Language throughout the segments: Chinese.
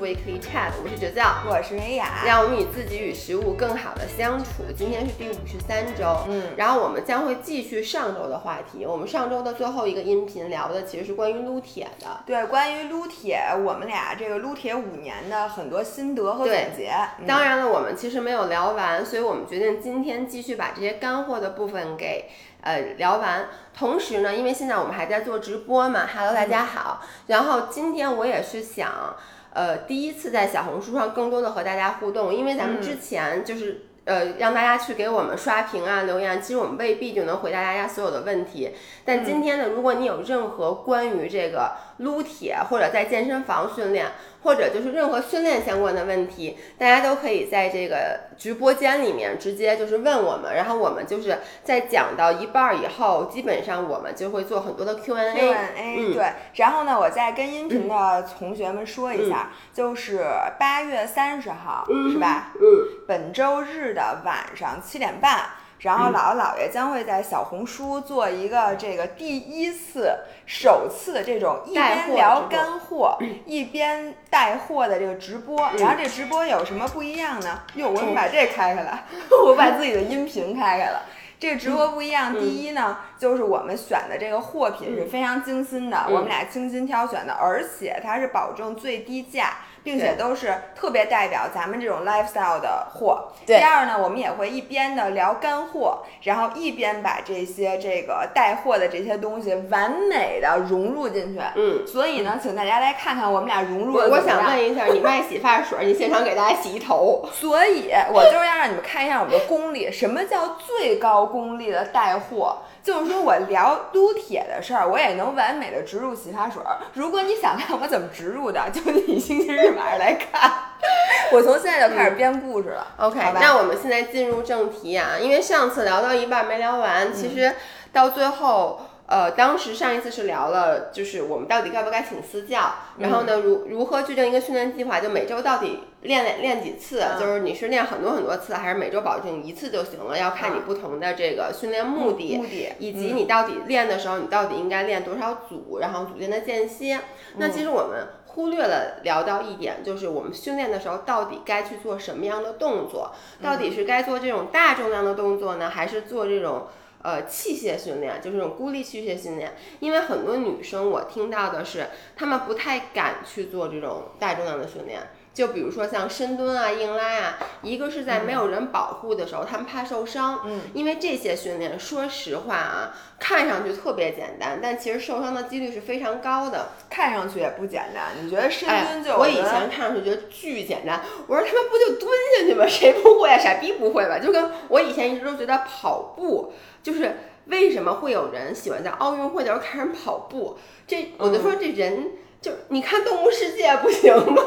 Weekly Chat，我是哲教，我是薇娅，让我们与自己与食物更好的相处。今天是第五十三周，嗯，然后我们将会继续上周的话题。我们上周的最后一个音频聊的其实是关于撸铁的，对，关于撸铁，我们俩这个撸铁五年的很多心得和总结。当然了，我们其实没有聊完，所以我们决定今天继续把这些干货的部分给。呃，聊完，同时呢，因为现在我们还在做直播嘛，Hello，大家好。然后今天我也是想，呃，第一次在小红书上更多的和大家互动，因为咱们之前就是。呃，让大家去给我们刷屏啊、留言，其实我们未必就能回答大家所有的问题。但今天呢，如果你有任何关于这个撸铁或者在健身房训练，或者就是任何训练相关的问题，大家都可以在这个直播间里面直接就是问我们，然后我们就是在讲到一半儿以后，基本上我们就会做很多的 Q&A。Q&A 对，然后呢，我再跟音频的同学们说一下，就是八月三十号，是吧？嗯。本周日。的晚上七点半，然后姥姥姥爷将会在小红书做一个这个第一次、首次的这种一边聊干货一边带货的这个直播。然后这直播有什么不一样呢？哟，我把这开开了，我把自己的音频开开了。这个直播不一样，第一呢，就是我们选的这个货品是非常精心的，我们俩精心挑选的，而且它是保证最低价。并且都是特别代表咱们这种 lifestyle 的货。第二呢，我们也会一边的聊干货，然后一边把这些这个带货的这些东西完美的融入进去。嗯，所以呢，请大家来看看我们俩融入的我想问一下，你卖洗发水，你现场给大家洗一头。所以我就是要让你们看一下我们的功力，什么叫最高功力的带货？就是说我聊撸铁的事儿，我也能完美的植入洗发水。如果你想看我怎么植入的，就你星期日晚上来看。我从现在就开始编故事了。OK，那我们现在进入正题啊，因为上次聊到一半没聊完，其实到最后。呃，当时上一次是聊了，就是我们到底该不该请私教，然后呢，如如何制定一个训练计划，就每周到底练练练几次，就是你是练很多很多次，还是每周保证一次就行了？要看你不同的这个训练目的，目的以及你到底练的时候，你到底应该练多少组，然后组间的间歇。那其实我们忽略了聊到一点，就是我们训练的时候到底该去做什么样的动作？到底是该做这种大重量的动作呢，还是做这种？呃，器械训练就是这种孤立器械训练，因为很多女生我听到的是，她们不太敢去做这种大重量的训练，就比如说像深蹲啊、硬拉啊，一个是在没有人保护的时候，他们怕受伤，嗯，因为这些训练，说实话啊，看上去特别简单，但其实受伤的几率是非常高的，看上去也不简单。你觉得深蹲就？我以前看上去觉得巨简单，我说他们不就蹲下去吗？谁不会啊？傻逼不会吧？就跟我以前一直都觉得跑步。就是为什么会有人喜欢在奥运会的时候看人跑步？这我就说这人。就你看《动物世界》不行吗？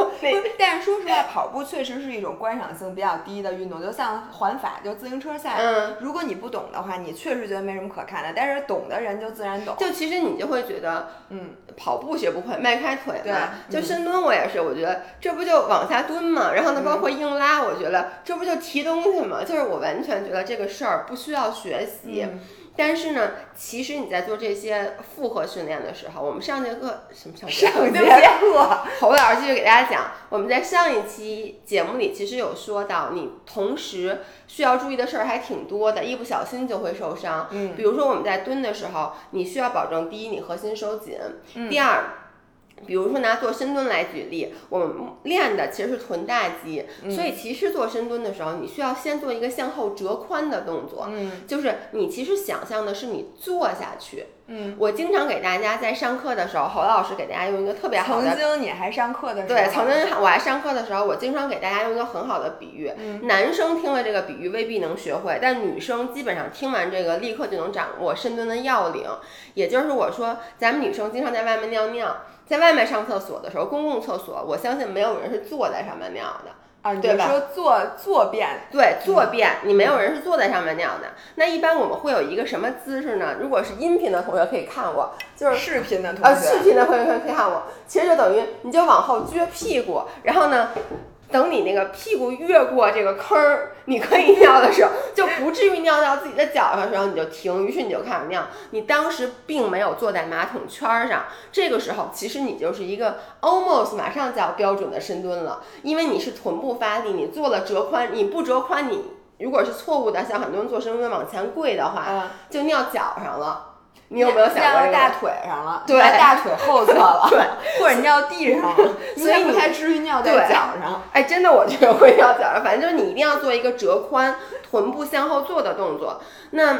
但是说实话，跑步确实是一种观赏性比较低的运动，就像环法，就自行车赛。嗯，如果你不懂的话，你确实觉得没什么可看的。但是懂的人就自然懂。就其实你就会觉得，嗯，跑步学不会，迈开腿嘛。就深蹲，我也是，我觉得这不就往下蹲嘛。然后呢，包括硬拉，我觉得这不就提东西嘛。就是我完全觉得这个事儿不需要学习。但是呢，其实你在做这些复合训练的时候，我们上节课什么上节课？侯老师继续给大家讲，我们在上一期节目里其实有说到，你同时需要注意的事儿还挺多的，一不小心就会受伤。嗯，比如说我们在蹲的时候，你需要保证第一，你核心收紧；第二。比如说拿做深蹲来举例，我们练的其实是臀大肌，所以其实做深蹲的时候，你需要先做一个向后折髋的动作，嗯，就是你其实想象的是你坐下去。嗯，我经常给大家在上课的时候，侯老师给大家用一个特别好的。曾经你还上课的时候。对，曾经我还上课的时候，我经常给大家用一个很好的比喻。嗯。男生听了这个比喻未必能学会，但女生基本上听完这个立刻就能掌握深蹲的要领。也就是我说，咱们女生经常在外面尿尿，在外面上厕所的时候，公共厕所，我相信没有人是坐在上面尿的。啊，对吧？说坐坐便，对，坐便，你没有人是坐在上面尿的。那一般我们会有一个什么姿势呢？如果是音频的同学可以看我，就是视频的同学，呃，视频的同学可以看我。其实就等于你就往后撅屁股，然后呢，等你那个屁股越过这个坑儿，你可以尿的时候，就不至于尿到自己的脚上的时候，你就停，于是你就开始尿。你当时并没有坐在马桶圈儿上，这个时候其实你就是一个 almost 马上就要标准的深蹲了，因为你是臀部发力，你做了折髋，你不折髋，你如果是错误的，像很多人做深蹲往前跪的话，就尿脚上了。你有没有想过尿到大腿上了？对，大腿后侧了。对，或者尿地上了。所以不太至于尿在脚上。哎，真的，我觉得会尿脚上。反正就是你一定要做一个折髋、臀部向后坐的动作。那。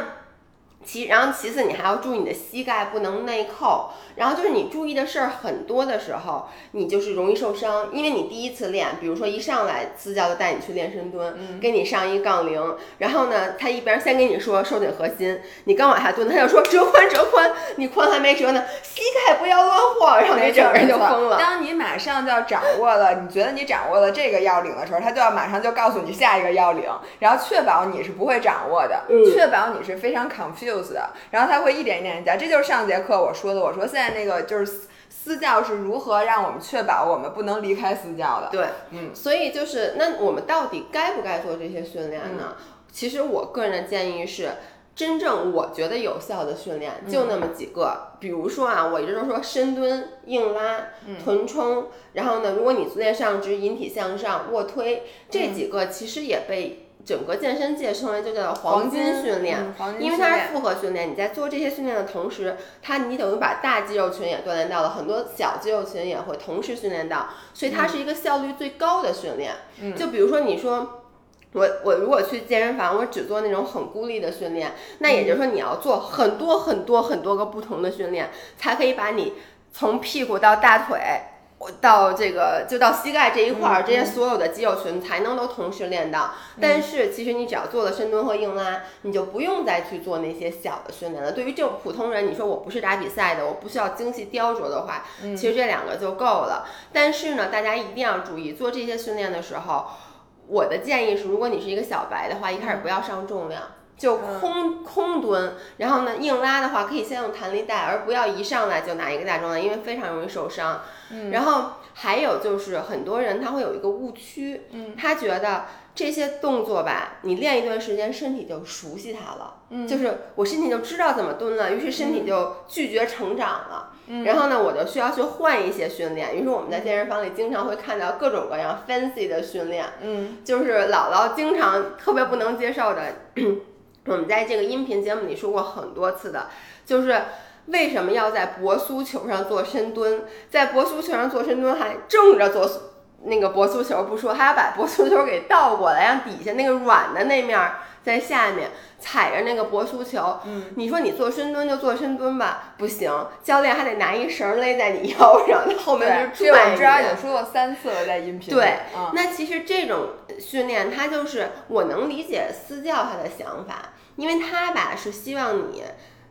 其然后其次你还要注意你的膝盖不能内扣，然后就是你注意的事儿很多的时候，你就是容易受伤，因为你第一次练，比如说一上来私教就带你去练深蹲，给你上一杠铃，然后呢，他一边先跟你说收紧核心，你刚往下蹲，他就说折髋折髋，你髋还没折呢，膝盖不要乱晃，然后你整个人就疯了。当你马上就要掌握了，你觉得你掌握了这个要领的时候，他就要马上就告诉你下一个要领，然后确保你是不会掌握的，确保你是非常 confused。的，然后他会一点一点讲，这就是上节课我说的。我说现在那个就是私教是如何让我们确保我们不能离开私教的。对，嗯，所以就是那我们到底该不该做这些训练呢？其实我个人的建议是，真正我觉得有效的训练就那么几个。比如说啊，我一直都说深蹲、硬拉、臀冲，然后呢，如果你昨天上肢、引体向上、卧推这几个，其实也被。整个健身界称为就叫黄金训练，因为它是复合训练。你在做这些训练的同时，它你等于把大肌肉群也锻炼到了，很多小肌肉群也会同时训练到，所以它是一个效率最高的训练。就比如说你说我我如果去健身房，我只做那种很孤立的训练，那也就是说你要做很多很多很多个不同的训练，才可以把你从屁股到大腿。到这个就到膝盖这一块儿，这些所有的肌肉群才能都同时练到。但是其实你只要做了深蹲和硬拉，你就不用再去做那些小的训练了。对于这种普通人，你说我不是打比赛的，我不需要精细雕琢的话，其实这两个就够了。但是呢，大家一定要注意，做这些训练的时候，我的建议是，如果你是一个小白的话，一开始不要上重量。就空空蹲，然后呢，硬拉的话可以先用弹力带，而不要一上来就拿一个大重量，因为非常容易受伤。嗯，然后还有就是很多人他会有一个误区，嗯，他觉得这些动作吧，你练一段时间，身体就熟悉它了，嗯，就是我身体就知道怎么蹲了，于是身体就拒绝成长了。嗯，然后呢，我就需要去换一些训练，于是我们在健身房里经常会看到各种各样 fancy 的训练，嗯，就是姥姥经常特别不能接受的。我们在这个音频节目里说过很多次的，就是为什么要在博苏球上做深蹲，在博苏球上做深蹲还正着做那个博苏球不说，还要把博苏球给倒过来，让底下那个软的那面在下面踩着那个博苏球。嗯，你说你做深蹲就做深蹲吧，不行，教练还得拿一绳勒在你腰上，后面是拽你。这我知道，已经说过三次了，在音频。对，那其实这种训练，它就是我能理解私教他的想法。因为他吧是希望你，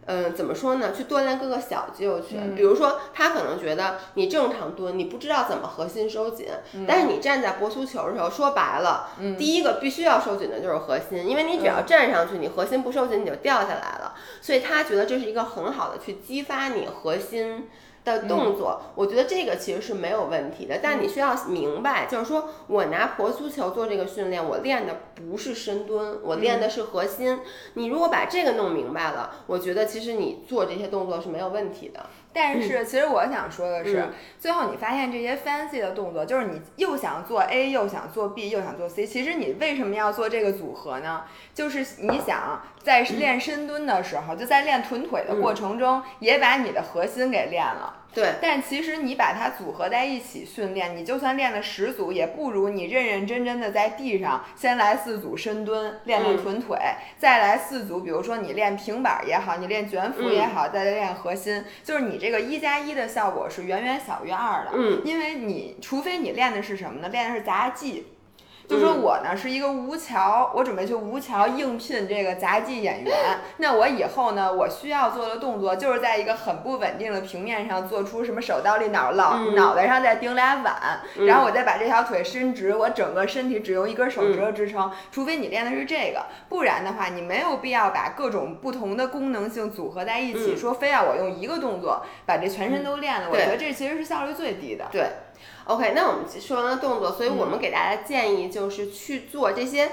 嗯，怎么说呢？去锻炼各个小肌肉群。比如说，他可能觉得你正常蹲，你不知道怎么核心收紧。但是你站在搏足球的时候，说白了，第一个必须要收紧的就是核心，因为你只要站上去，你核心不收紧，你就掉下来了。所以他觉得这是一个很好的去激发你核心。的动作，我觉得这个其实是没有问题的，但你需要明白，就是说我拿婆足球做这个训练，我练的不是深蹲，我练的是核心。你如果把这个弄明白了，我觉得其实你做这些动作是没有问题的。但是，其实我想说的是，最后你发现这些 fancy 的动作，就是你又想做 A，又想做 B，又想做 C。其实你为什么要做这个组合呢？就是你想在练深蹲的时候，就在练臀腿的过程中，也把你的核心给练了。对，但其实你把它组合在一起训练，你就算练了十组，也不如你认认真真的在地上先来四组深蹲，练练臀腿，再来四组，比如说你练平板也好，你练卷腹也好，再来练核心，就是你这个一加一的效果是远远小于二的。嗯，因为你除非你练的是什么呢？练的是杂技。就说我呢是一个吴桥，我准备去吴桥应聘这个杂技演员。那我以后呢，我需要做的动作就是在一个很不稳定的平面上做出什么手倒立，脑脑脑袋上再顶俩碗，然后我再把这条腿伸直，我整个身体只用一根手指头支撑。除非你练的是这个，不然的话，你没有必要把各种不同的功能性组合在一起，说非要我用一个动作把这全身都练了。我觉得这其实是效率最低的。对。OK，那我们说完了动作，所以我们给大家建议就是去做这些。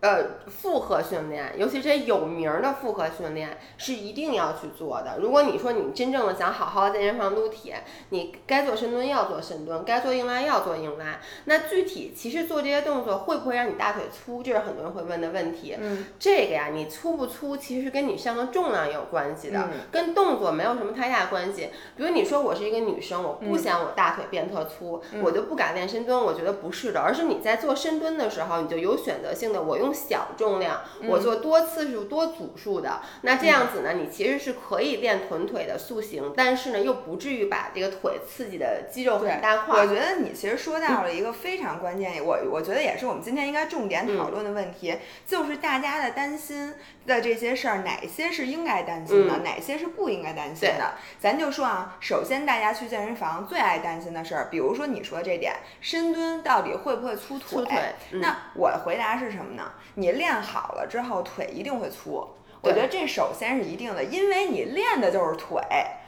呃，复合训练，尤其这些有名儿的复合训练是一定要去做的。如果你说你真正的想好好在健身房撸铁，你该做深蹲要做深蹲，该做硬拉要做硬拉。那具体其实做这些动作会不会让你大腿粗？这是很多人会问的问题。嗯，这个呀，你粗不粗其实跟你上的重量有关系的，跟动作没有什么太大关系。比如你说我是一个女生，我不想我大腿变特粗，我就不敢练深蹲。我觉得不是的，而是你在做深蹲的时候，你就有选择性的我用。小重量，我做多次数、多组数的，那这样子呢，你其实是可以练臀腿的塑形，但是呢，又不至于把这个腿刺激的肌肉很大块。我觉得你其实说到了一个非常关键，我我觉得也是我们今天应该重点讨论的问题，就是大家的担心的这些事儿，哪些是应该担心的，哪些是不应该担心的？咱就说啊，首先大家去健身房最爱担心的事儿，比如说你说这点，深蹲到底会不会粗腿？那我的回答是什么呢？你练好了之后，腿一定会粗。我觉得这首先是一定的，因为你练的就是腿。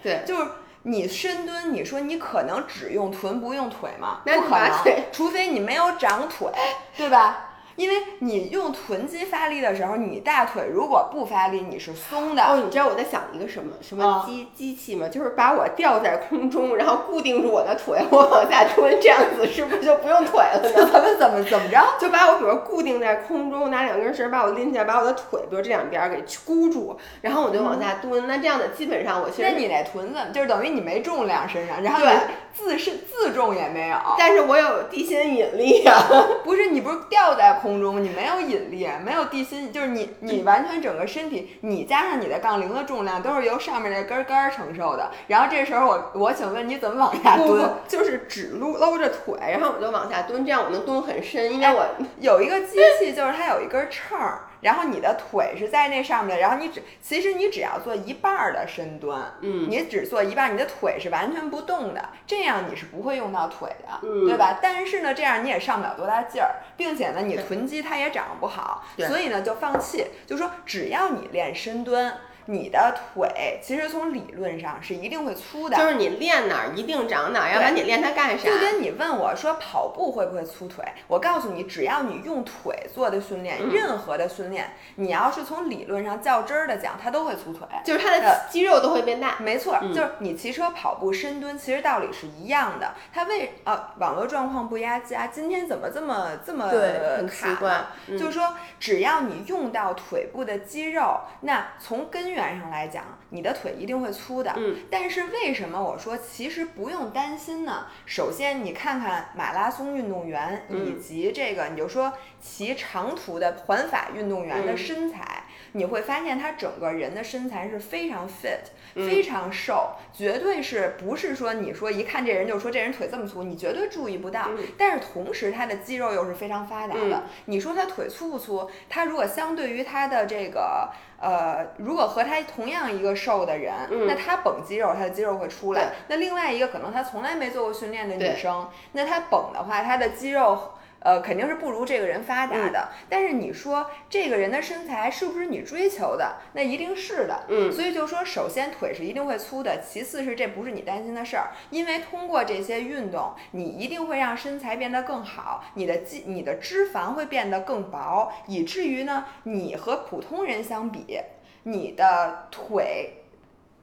对，就是你深蹲，你说你可能只用臀不用腿吗？不可能，除非你没有长腿，对吧？因为你用臀肌发力的时候，你大腿如果不发力，你是松的。哦，你知道我在想一个什么什么机机器吗？就是把我吊在空中，然后固定住我的腿，我往下蹲，这样子是不是就不用腿了呢？怎么怎么怎么着？就把我比如固定在空中，拿两根绳把我拎起来，把我的腿，比如这两边给箍住，然后我就往下蹲。那这样的基本上我其实那你那臀子就是等于你没重量身上，然后对自是自重也没有，但是我有地心引力呀。不是你不是吊在空中，你没有。引力没有地心，就是你你完全整个身体，你加上你的杠铃的重量都是由上面那根杆承受的。然后这时候我我请问你怎么往下蹲？就是只撸搂着腿，然后我就往下蹲，这样我能蹲很深，因为我有一个机器，就是它有一根秤儿。然后你的腿是在那上面的，然后你只其实你只要做一半儿的深蹲，嗯，你只做一半，你的腿是完全不动的，这样你是不会用到腿的，嗯，对吧？但是呢，这样你也上不了多大劲儿，并且呢，你臀肌它也长不好，所以呢就放弃，就说只要你练深蹲。你的腿其实从理论上是一定会粗的，就是你练哪儿一定长哪儿，要不然你练它干啥？就跟你问我说跑步会不会粗腿，我告诉你，只要你用腿做的训练，任何的训练，你要是从理论上较真儿的讲，它都会粗腿，就是它的肌肉都会变大。没错，就是你骑车、跑步、深蹲，其实道理是一样的。它为啊，网络状况不压加，今天怎么这么这么很奇怪？就是说，只要你用到腿部的肌肉，那从根源。上来讲，你的腿一定会粗的。嗯，但是为什么我说其实不用担心呢？首先，你看看马拉松运动员以及这个，你就说骑长途的环法运动员的身材，你会发现他整个人的身材是非常 fit，非常瘦，绝对是不是说你说一看这人就说这人腿这么粗，你绝对注意不到。但是同时他的肌肉又是非常发达的。你说他腿粗不粗？他如果相对于他的这个。呃，如果和他同样一个瘦的人，那他绷肌肉，他的肌肉会出来。那另外一个可能他从来没做过训练的女生，那她绷的话，她的肌肉。呃，肯定是不如这个人发达的。但是你说这个人的身材是不是你追求的？那一定是的。嗯，所以就说，首先腿是一定会粗的，其次是这不是你担心的事儿，因为通过这些运动，你一定会让身材变得更好，你的肌、你的脂肪会变得更薄，以至于呢，你和普通人相比，你的腿。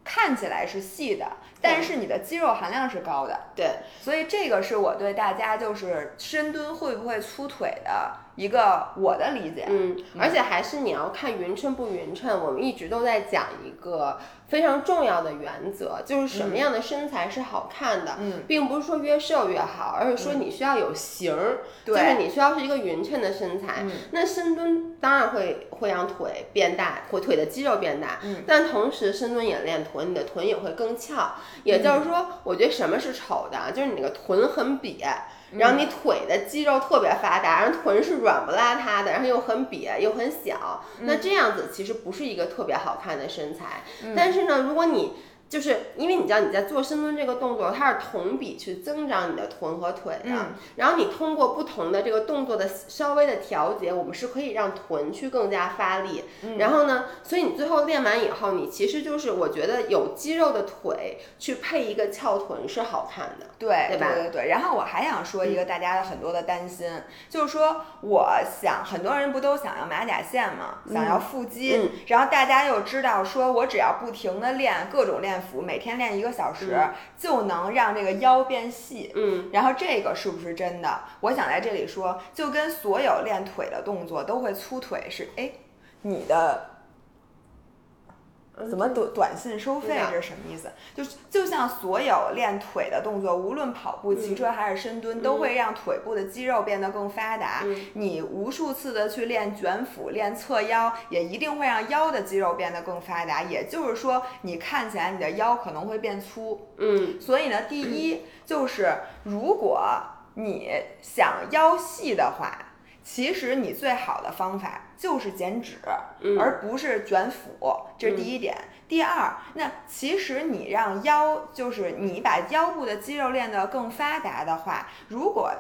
看起来是细的，但是你的肌肉含量是高的。对，所以这个是我对大家就是深蹲会不会粗腿的一个我的理解。嗯，而且还是你要看匀称不匀称。我们一直都在讲一个。非常重要的原则就是什么样的身材是好看的，并不是说越瘦越好，而是说你需要有型儿，就是你需要是一个匀称的身材。那深蹲当然会会让腿变大，或腿的肌肉变大，但同时深蹲也练臀，你的臀也会更翘。也就是说，我觉得什么是丑的，就是你那个臀很瘪。然后你腿的肌肉特别发达，然后臀是软不拉塌的，然后又很瘪又很小，那这样子其实不是一个特别好看的身材。但是呢，如果你就是因为你知道你在做深蹲这个动作，它是同比去增长你的臀和腿的。嗯然后你通过不同的这个动作的稍微的调节，我们是可以让臀去更加发力。嗯然后呢，所以你最后练完以后，你其实就是我觉得有肌肉的腿去配一个翘臀是好看的。对对吧对对。然后我还想说一个大家的很多的担心，就是说，我想很多人不都想要马甲线嘛？想要腹肌，嗯然后大家又知道说，我只要不停的练各种练腹，每天练一个小时，嗯就能让这个腰变细。嗯，然后这个是不是真的？我想在这里说，就跟所有练腿的动作都会粗腿是，哎，你的怎么短短信收费这是什么意思？就是就像所有练腿的动作，无论跑步、骑嗯车还是深蹲，都会让腿部的肌肉变得更发达。嗯你无数次的去练卷腹、练侧腰，也一定会让腰的肌肉变得更发达。也就是说，你看起来你的腰可能会变粗。嗯所以呢，第一就是如果你想腰细的话，其实你最好的方法就是减脂，嗯而不是卷腹，这是第一点。第二，那其实你让腰，就是你把腰部的肌肉练得更发达的话，如果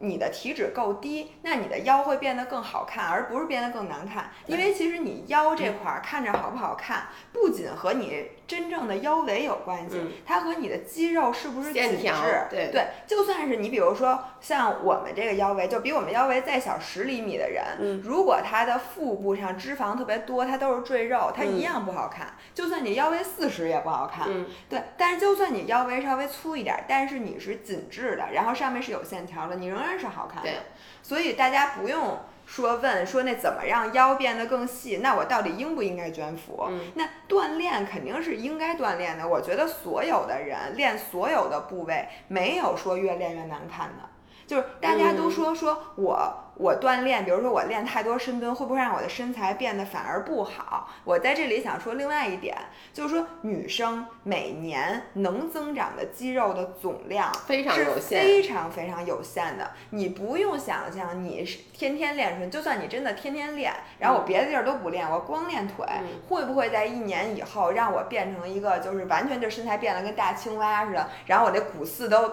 你的体脂够低，那你的腰会变得更好看，而不是变得更难看。因为其实你腰这块儿看着好不好看，不仅和你真正的腰围有关系，嗯它和你的肌肉是不是紧致，对对，就算是你比如说像我们这个腰围，就比我们腰围再小十厘米的人，嗯如果他的腹部上脂肪特别多，他都是赘肉，它嗯一样不好看。就算你腰围四十也不好看。嗯对，但是就算你腰围稍微粗一点儿，但是你是紧致的，然后上面是有线条的，你仍然是好看的对。所以大家不用说问说那怎么让腰变得更细，那我到底应不应该卷腹？嗯那锻炼肯定是应该锻炼的。我觉得所有的人练所有的部位，没有说越练越难看的。就是大家都说说我我锻炼，比如说我练太多深蹲，会不会让我的身材变得反而不好？我在这里想说另外一点，就是说女生每年能增长的肌肉的总量非常是有限非常非常有限的。你不用想象你是天天练深，就算你真的天天练，然后我别的地儿都不练，我光练腿，嗯会不会在一年以后让我变成一个就是完全就身材变得跟大青蛙似的，然后我这骨刺都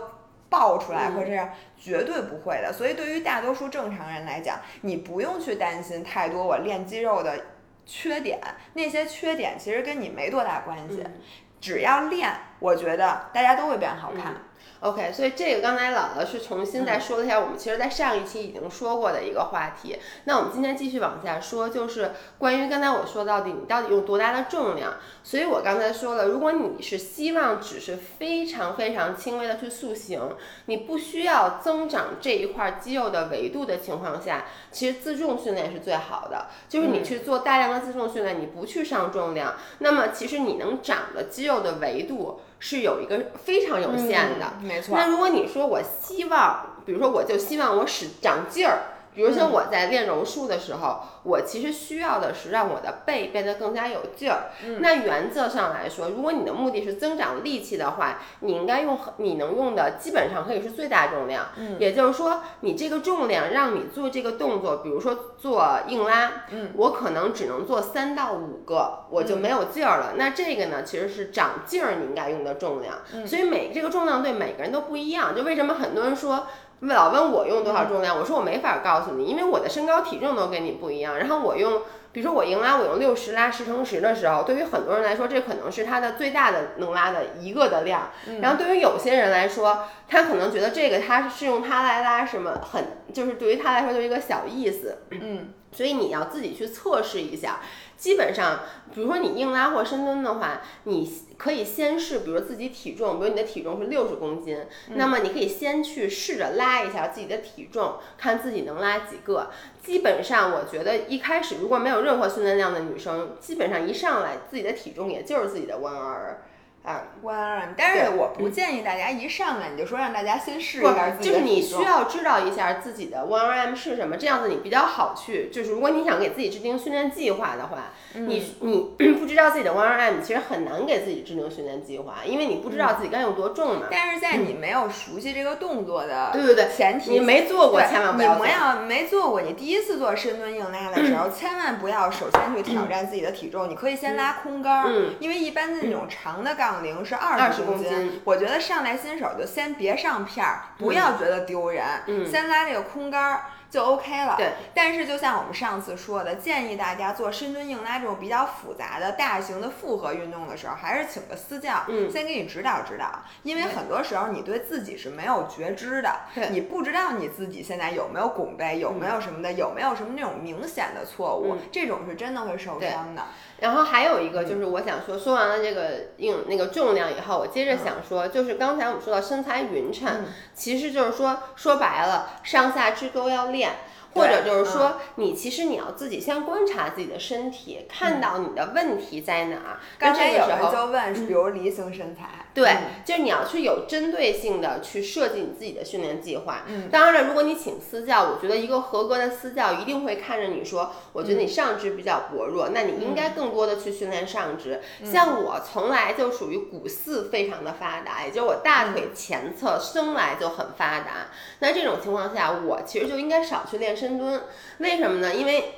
爆出来嗯或这样？绝对不会的。所以对于大多数正常人来讲，你不用去担心太多我练肌肉的缺点，那些缺点其实跟你没多大关系。嗯只要练，我觉得大家都会变好看。OK，所以这个刚才姥姥是重新再说了一下，我们其实在上一期已经说过的一个话题。那我们今天继续往下说，就是关于刚才我说到底你到底用多大的重量。所以我刚才说了，如果你是希望只是非常非常轻微的去塑形，你不需要增长这一块肌肉的维度的情况下，其实自重训练是最好的。就是你去做大量的自重训练，你不去上重量，那么其实你能长的肌肉的维度是有一个非常有限的。嗯没错。那如果你说我希望，比如说我就希望我使长劲儿，比如说我在练柔术的时候，我其实需要的是让我的背变得更加有劲儿。那原则上来说，如果你的目的是增长力气的话，你应该用你能用的基本上可以是最大重量。嗯也就是说，你这个重量让你做这个动作，比如说做硬拉，嗯，我可能只能做三到五个，我就没有劲儿了。那这个呢，其实是长劲儿你应该用的重量。所以每这个重量对每个人都不一样。就为什么很多人说老问我用多少重量，我说我没法告诉你，因为我的身高体重都跟你不一样。然后我用。比如说我硬拉，我用六十拉十乘十的时候，对于很多人来说，这可能是他的最大的能拉的一个的量。然后对于有些人来说，他可能觉得这个他是用它来拉什么，很就是对于他来说就是一个小意思。嗯，所以你要自己去测试一下。基本上，比如说你硬拉或深蹲的话，你可以先试，比如自己体重，比如你的体重是六十公斤，那么你可以先去试着拉一下自己的体重，看自己能拉几个。基本上，我觉得一开始如果没有任何训练量的女生，基本上一上来自己的体重也就是自己的 one r 啊，one arm，但是我不建议大家一上来你就说让大家先试一下自己就是你需要知道一下自己的 one RM 是什么，这样子你比较好去。就是如果你想给自己制定训练计划的话，嗯。你 你不知道自己的 one RM，其实很难给自己制定训练计划，因为你不知道自己该有多重嘛。但是在你没有熟悉这个动作的对对对。前提，你没做过，千万不要做。你没。有没做过，你第一次做深蹲硬拉的时候，千万不要首先去挑战自己的体重，你可以先拉空杆儿，嗯。因为一般的那种长的杠杠零是二十公斤。我觉得上来新手就先别上片儿，不要觉得丢人，先拉这个空杆儿。就 OK 了。对，但是就像我们上次说的，建议大家做深蹲、硬拉这种比较复杂的大型的复合运动的时候，还是请个私教，嗯，先给你指导指导。因为很多时候你对自己是没有觉知的，你不知道你自己现在有没有拱背，有没有什么的，有没有什么那种明显的错误，这种是真的会受伤的。然后还有一个就是我想说，说完了这个硬那个重量以后，我接着想说，就是刚才我们说到身材匀称，其实就是说说白了，上下肢都要练。或者就是说，你其实你要自己先观察自己的身体，看到你的问题在哪儿。刚才有人就问，比如梨形身材，对，就是你要去有针对性的去设计你自己的训练计划。嗯，当然了，如果你请私教，我觉得一个合格的私教一定会看着你说，我觉得你上肢比较薄弱，那你应该更多的去训练上肢。像我从来就属于股四非常的发达，也就是我大腿前侧生来就很发达。那这种情况下，我其实就应该少去练。深蹲，为什么呢？因为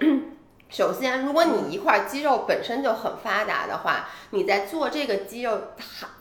首先，如果你一块肌肉本身就很发达的话，你在做这个肌肉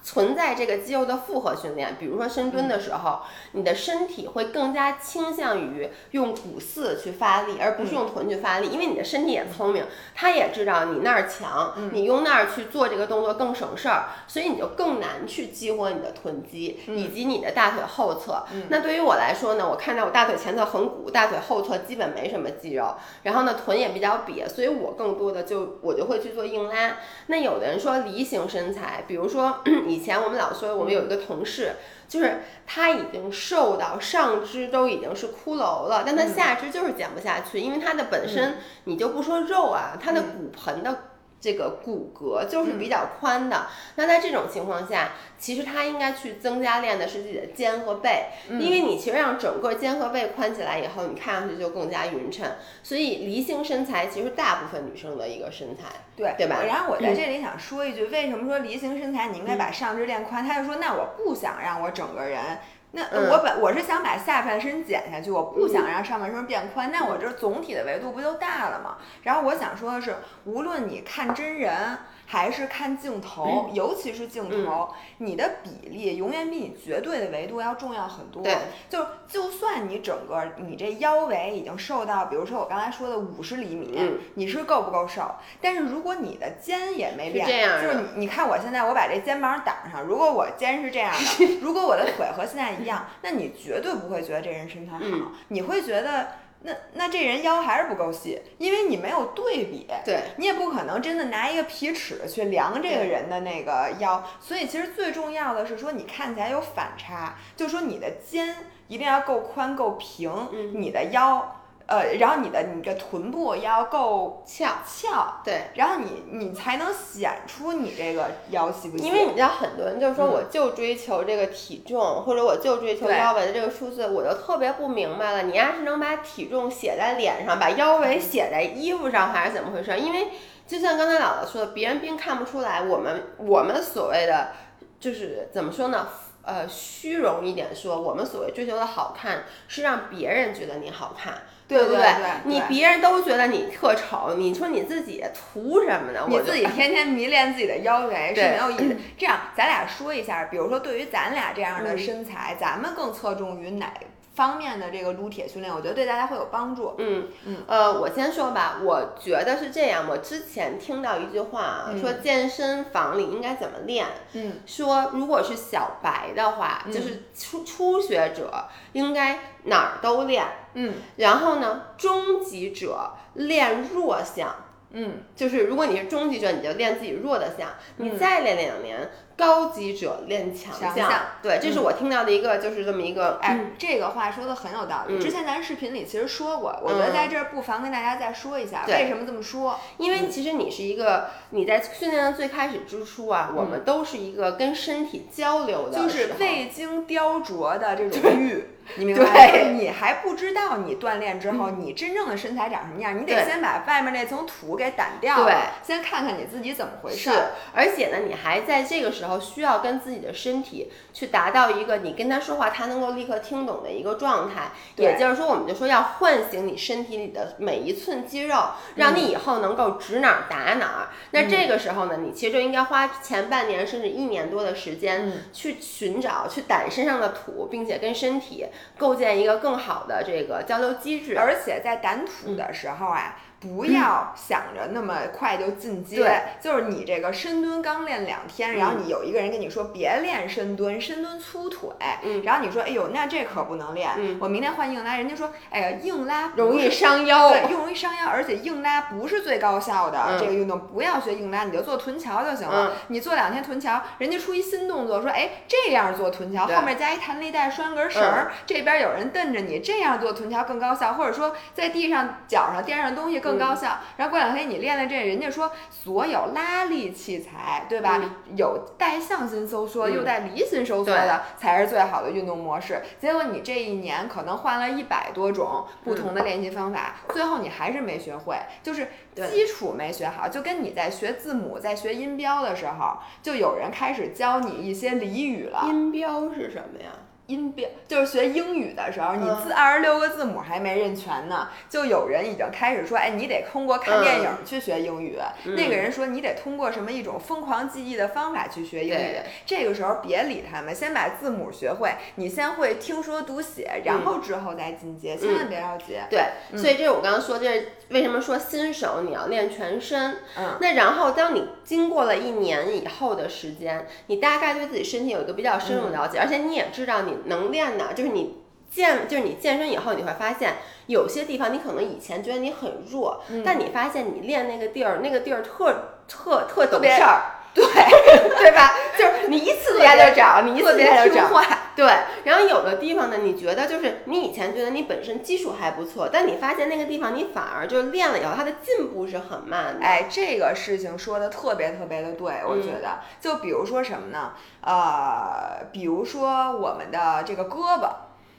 存在这个肌肉的复合训练，比如说深蹲的时候，你的身体会更加倾向于用股四去发力，而不是用臀去发力，因为你的身体也聪明，它也知道你那儿强，你用那儿去做这个动作更省事儿，所以你就更难去激活你的臀肌以及你的大腿后侧。那对于我来说呢，我看到我大腿前侧很鼓，大腿后侧基本没什么肌肉，然后呢臀也比较瘪，所以我更多的就我就会去做硬拉。那有的人说梨形身材，比如说以 以前我们老说，我们有一个同事，就是他已经瘦到上肢都已经是骷髅了，但他下肢就是减不下去，因为他的本身你就不说肉啊，他的骨盆的。这个骨骼就是比较宽的，那在这种情况下，其实他应该去增加练的是自己的肩和背，因为你其实让整个肩和背宽起来以后，你看上去就更加匀称。所以梨形身材其实大部分女生的一个身材，对对吧？然后我在这里想说一句，为什么说梨形身材你应该把上肢练宽？他就说，那我不想让我整个人。那我本我是想把下半身减下去，我不想让上半身变宽，那我这总体的维度不就大了吗？然后我想说的是，无论你看真人。还是看镜头，尤其是镜头，你的比例永远比你绝对的维度要重要很多。对，就就算你整个你这腰围已经瘦到，比如说我刚才说的五十厘米，你是够不够瘦？但是如果你的肩也没练，就是你你看我现在我把这肩膀挡上，如果我肩是这样的，如果我的腿和现在一样，那你绝对不会觉得这人身材好，你会觉得。那那这人腰还是不够细，因为你没有对比，对你也不可能真的拿一个皮尺去量这个人的那个腰，所以其实最重要的是说你看起来有反差，就说你的肩一定要够宽够平，你的腰。呃，然后你的你的臀部要够翘翘，对，然后你你才能显出你这个腰细不细。因为你知道很多人就是说我就追求这个体重，或者我就追求腰围的这个数字，我就特别不明白了。你要是能把体重写在脸上，把腰围写在衣服上，还是怎么回事？因为就像刚才姥姥说的，别人并看不出来。我们我们所谓的就是怎么说呢？呃，虚荣一点说，我们所谓追求的好看，是让别人觉得你好看。对不对？你别人都觉得你特丑，你说你自己图什么呢？你自己天天迷恋自己的腰围是没有意思。这样，咱俩说一下，比如说对于咱俩这样的身材，咱们更侧重于哪？方面的这个撸铁训练，我觉得对大家会有帮助。嗯嗯，呃，我先说吧，我觉得是这样。我之前听到一句话啊，说健身房里应该怎么练？嗯，说如果是小白的话，就是初初学者应该哪儿都练。嗯，然后呢，中级者练弱项。嗯，就是如果你是中级者，你就练自己弱的项，你再练两年，高级者练强项。对，这是我听到的一个，就是这么一个。哎，这个话说的很有道理。之前咱视频里其实说过，我觉得在这儿不妨跟大家再说一下，为什么这么说？因为其实你是一个，你在训练的最开始之初啊，我们都是一个跟身体交流的，就是未经雕琢的这种 玉。你明白？你还不知道你锻炼之后你真正的身材长什么样，你得先把外面那层土给掸掉，对，先看看你自己怎么回事。是，而且呢，你还在这个时候需要跟自己的身体去达到一个你跟他说话他能够立刻听懂的一个状态。也就是说，我们就说要唤醒你身体里的每一寸肌肉，让你以后能够指哪儿打哪儿。那这个时候呢，你其实就应该花前半年甚至一年多的时间去寻找、去掸身上的土，并且跟身体构建一个更好的这个交流机制。而且在掸土的时候啊。不要想着那么快就进阶，对，就是你这个深蹲刚练两天，然后你有一个人跟你说别练深蹲，深蹲粗腿，嗯，然后你说哎呦那这可不能练，嗯，我明天换硬拉，人家说哎呀硬拉容易伤腰，对，容易伤腰，而且硬拉不是最高效的这个运动，不要学硬拉，你就做臀桥就行了，你做两天臀桥，人家出一新动作说哎这样做臀桥，后面加一弹力带拴根绳儿，这边有人瞪着你，这样做臀桥更高效，或者说在地上脚上垫上东西更。更高效。然后过两天你练了这，人家说所有拉力器材，对吧？有带向心收缩又带离心收缩的才是最好的运动模式。结果你这一年可能换了一百多种不同的练习方法，最后你还是没学会，就是基础没学好。就跟你在学字母、在学音标的时候，就有人开始教你一些俚语了。音标是什么呀？音标就是学英语的时候，你字二十六个字母还没认全呢，就有人已经开始说，哎，你得通过看电影去学英语。那个人说，你得通过什么一种疯狂记忆的方法去学英语。这个时候别理他们，先把字母学会，你先会听说读写，然后之后再进阶，千万别着急。对，所以这是我刚刚说，这是为什么说新手你要练全身。嗯，那然后当你经过了一年以后的时间，你大概对自己身体有一个比较深入了解，而且你也知道你。能练的，就是你健，就是你健身以后，你会发现有些地方你可能以前觉得你很弱，但你发现你练那个地儿，那个地儿特特特懂事儿，对 对吧？就是你一次练就长，你一次练就长。对，然后有的地方呢，你觉得就是你以前觉得你本身基础还不错，但你发现那个地方你反而就练了以后，它的进步是很慢的。哎，这个事情说的特别特别的对，我觉得，就比如说什么呢？呃，比如说我们的这个胳膊。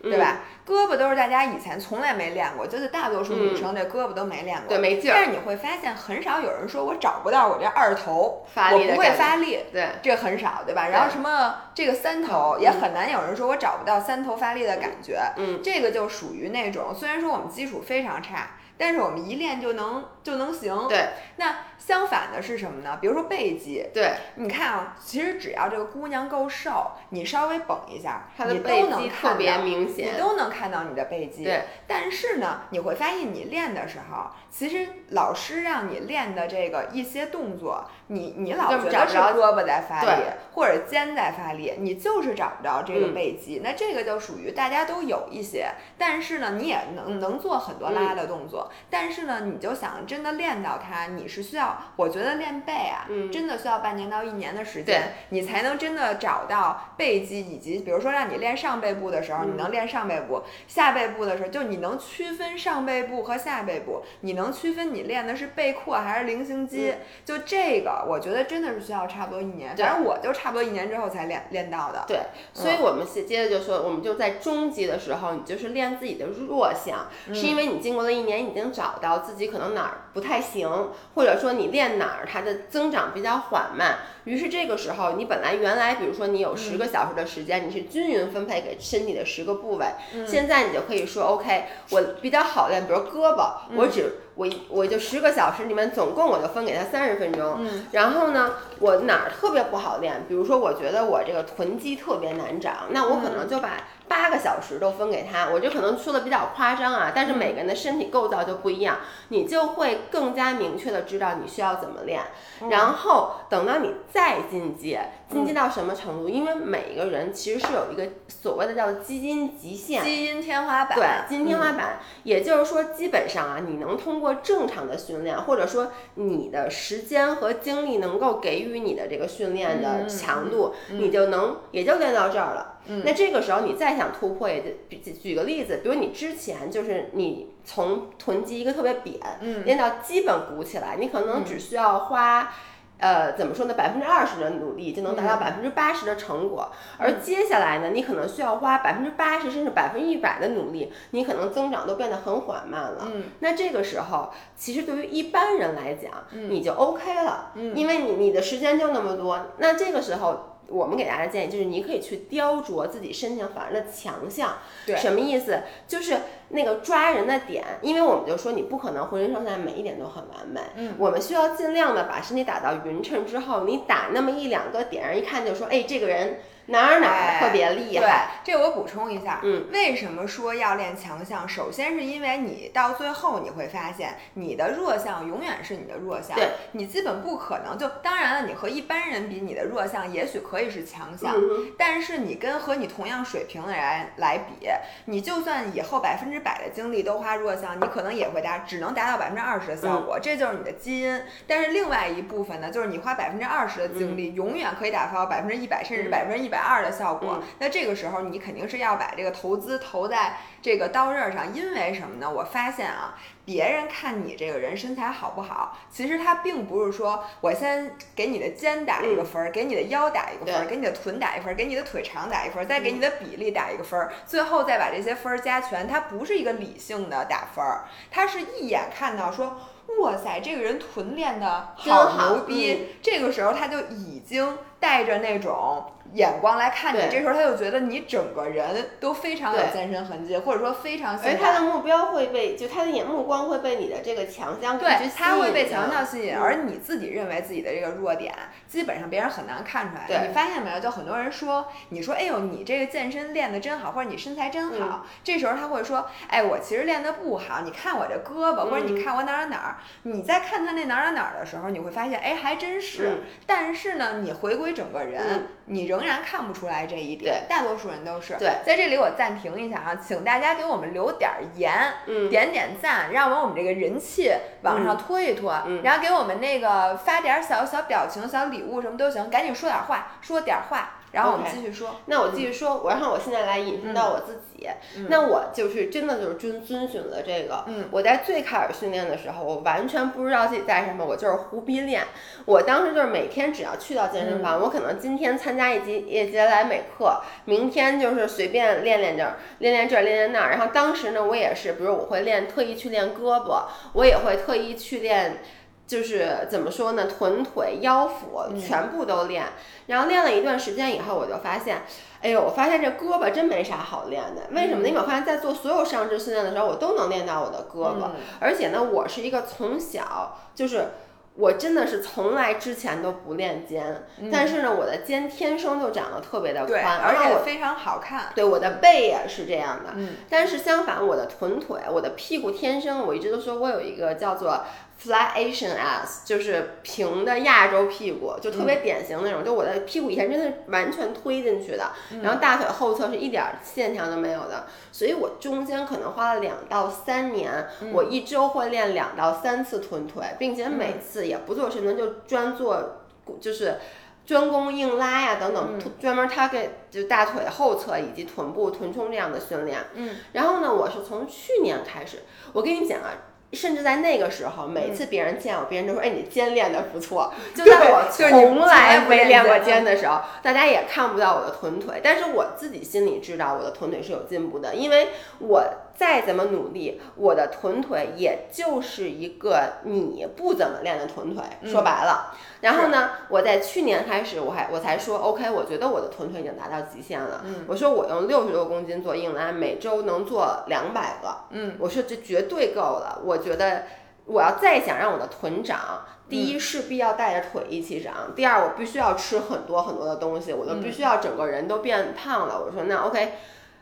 对吧？胳膊都是大家以前从来没练过，就是大多数女生这胳膊都没练过，对，没劲。但是你会发现，很少有人说我找不到我这二头发力我不会发力，对，这很少，对吧？然后什么这个三头也很难有人说我找不到三头发力的感觉，嗯，这个就属于那种虽然说我们基础非常差。但是我们一练就能就能行。对，那相反的是什么呢？比如说背肌。对，你看啊，其实只要这个姑娘够瘦，你稍微绷一下，她的背肌特别明显，你都能看到你的背肌。对，但是呢，你会发现你练的时候，其实老师让你练的这个一些动作，你你老觉得是胳膊在发力，或者肩在发力，你就是找不着这个背肌。那这个就属于大家都有一些，但是呢，你也能能做很多拉的动作。但是呢，你就想真的练到它，你是需要，我觉得练背啊，真的需要半年到一年的时间，你才能真的找到背肌，以及比如说让你练上背部的时候，你能练上背部；下背部的时候，就你能区分上背部和下背部，你能区分你练的是背阔还是菱形肌。就这个，我觉得真的是需要差不多一年，反正我就差不多一年之后才练练到的。对，所以我们接接着就说，我们就在中级的时候，你就是练自己的弱项，是因为你经过了一年已经。找到自己可能哪儿不太行，或者说你练哪儿它的增长比较缓慢，于是这个时候你本来原来比如说你有十个小时的时间，你是均匀分配给身体的十个部位，现在你就可以说 OK，我比较好练，比如胳膊，我只我我就十个小时里面总共我就分给他三十分钟，然后呢我哪儿特别不好练，比如说我觉得我这个臀肌特别难长，那我可能就把。八个小时都分给他，我这可能说的比较夸张啊，但是每个人的身体构造就不一样，你就会更加明确的知道你需要怎么练。然后等到你再进阶，进阶到什么程度？因为每一个人其实是有一个所谓的叫基因极限，基因天花板。对，基因天花板，也就是说，基本上啊，你能通过正常的训练，或者说你的时间和精力能够给予你的这个训练的强度，你就能也就练到这儿了。那这个时候你再想突破，也就举举个例子，比如你之前就是你从臀肌一个特别扁，练到基本鼓起来，你可能只需要花，呃，怎么说呢，百分之二十的努力就能达到百分之八十的成果。而接下来呢，你可能需要花百分之八十甚至百分之一百的努力，你可能增长都变得很缓慢了。那这个时候，其实对于一般人来讲，你就 OK 了，因为你你的时间就那么多。那这个时候。我们给大家建议就是，你可以去雕琢自己身体反而的强项。对，什么意思？就是那个抓人的点，因为我们就说你不可能浑身上下每一点都很完美。嗯，我们需要尽量的把身体打到匀称之后，你打那么一两个点，一看就说，哎，这个人。哪儿哪儿特别厉害？对，这我补充一下。嗯，为什么说要练强项？首先是因为你到最后你会发现，你的弱项永远是你的弱项。对，你基本不可能就当然了，你和一般人比，你的弱项也许可以是强项。嗯。但是你跟和你同样水平的人来比，你就算以后百分之百的精力都花弱项，你可能也会达，只能达到百分之二十的效果。这就是你的基因。但是另外一部分呢，就是你花百分之二十的精力，永远可以达到百分之一百，甚至百分之一百。二的效果，那这个时候你肯定是要把这个投资投在这个刀刃上，因为什么呢？我发现啊，别人看你这个人身材好不好，其实他并不是说我先给你的肩打一个分儿，给你的腰打一个分儿，给你的臀打一分儿，给你的腿长打一分儿，再给你的比例打一个分儿，最后再把这些分儿加全，它不是一个理性的打分儿，它是一眼看到说。哇塞，这个人臀练的好牛逼！这个时候他就已经带着那种。眼光来看你，这时候他就觉得你整个人都非常有健身痕迹，或者说非常。而他的目标会被，就他的眼目光会被你的这个强项对，他会被强项吸引，而你自己认为自己的这个弱点，基本上别人很难看出来。你发现没有？就很多人说，你说，哎呦，你这个健身练的真好，或者你身材真好。这时候他会说，哎，我其实练的不好，你看我这胳膊，或者你看我哪儿哪儿。你在看他那哪儿哪儿的时候，你会发现，哎，还真是。但是呢，你回归整个人，你仍。然看不出来这一点，大多数人都是。对，在这里我暂停一下啊，请大家给我们留点言，嗯，点点赞，让我们我们这个人气往上拖一拖，然后给我们那个发点小小表情、小礼物什么都行，赶紧说点话，说点话。然后我们继续说，那我继续说，我然后我现在来引申到我自己，那我就是真的就是遵遵循了这个，我在最开始训练的时候，我完全不知道自己在什么，我就是胡逼练，我当时就是每天只要去到健身房，我可能今天参加一节一节来美课，明天就是随便练练这儿，练练这儿，练练那儿，然后当时呢，我也是，比如我会练，特意去练胳膊，我也会特意去练。就是怎么说呢，臀腿腰腹全部都练，然后练了一段时间以后，我就发现，哎呦，我发现这胳膊真没啥好练的。为什么呢？因为我发现，在做所有上肢训练的时候，我都能练到我的胳膊，而且呢，我是一个从小就是我真的是从来之前都不练肩，但是呢，我的肩天生就长得特别的宽，而且非常好看。对，我的背也是这样的。但是相反，我的臀腿、我的屁股天生，我一直都说我有一个叫做。Flat Asian ass 就是平的亚洲屁股，就特别典型那种。就我的屁股以前真的是完全推进去的，然后大腿后侧是一点线条都没有的。所以我中间可能花了两到三年，我一周会练两到三次臀腿，并且每次也不做深蹲，就专做就是专攻硬拉呀等等，专门 target 就大腿后侧以及臀部臀冲这样的训练。嗯，然后呢，我是从去年开始，我跟你讲啊。甚至在那个时候，每次别人见我，别人都说：“哎，你肩练得不错。”就在我从来没练过肩的时候，大家也看不到我的臀腿，但是我自己心里知道我的臀腿是有进步的，因为我。再怎么努力，我的臀腿也就是一个你不怎么练的臀腿，说白了。然后呢，我在去年开始，我还我才说，OK，我觉得我的臀腿已经达到极限了。我说我用六十多公斤做硬拉，每周能做两百个。嗯，我说这绝对够了。我觉得我要再想让我的臀长，第一势必要带着腿一起长，第二我必须要吃很多很多的东西，我都必须要整个人都变胖了。我说那 OK。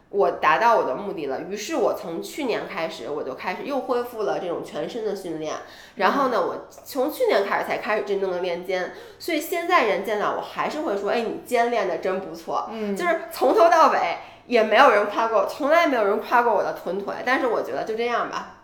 我达到我的目的了，于是我从去年开始，我就开始又恢复了这种全身的训练。然后呢，我从去年开始才开始真正的练肩，所以现在人见到我还是会说：“哎，你肩练的真不错。”嗯，就是从头到尾也没有人夸过，从来没有人夸过我的臀腿。但是我觉得就这样吧。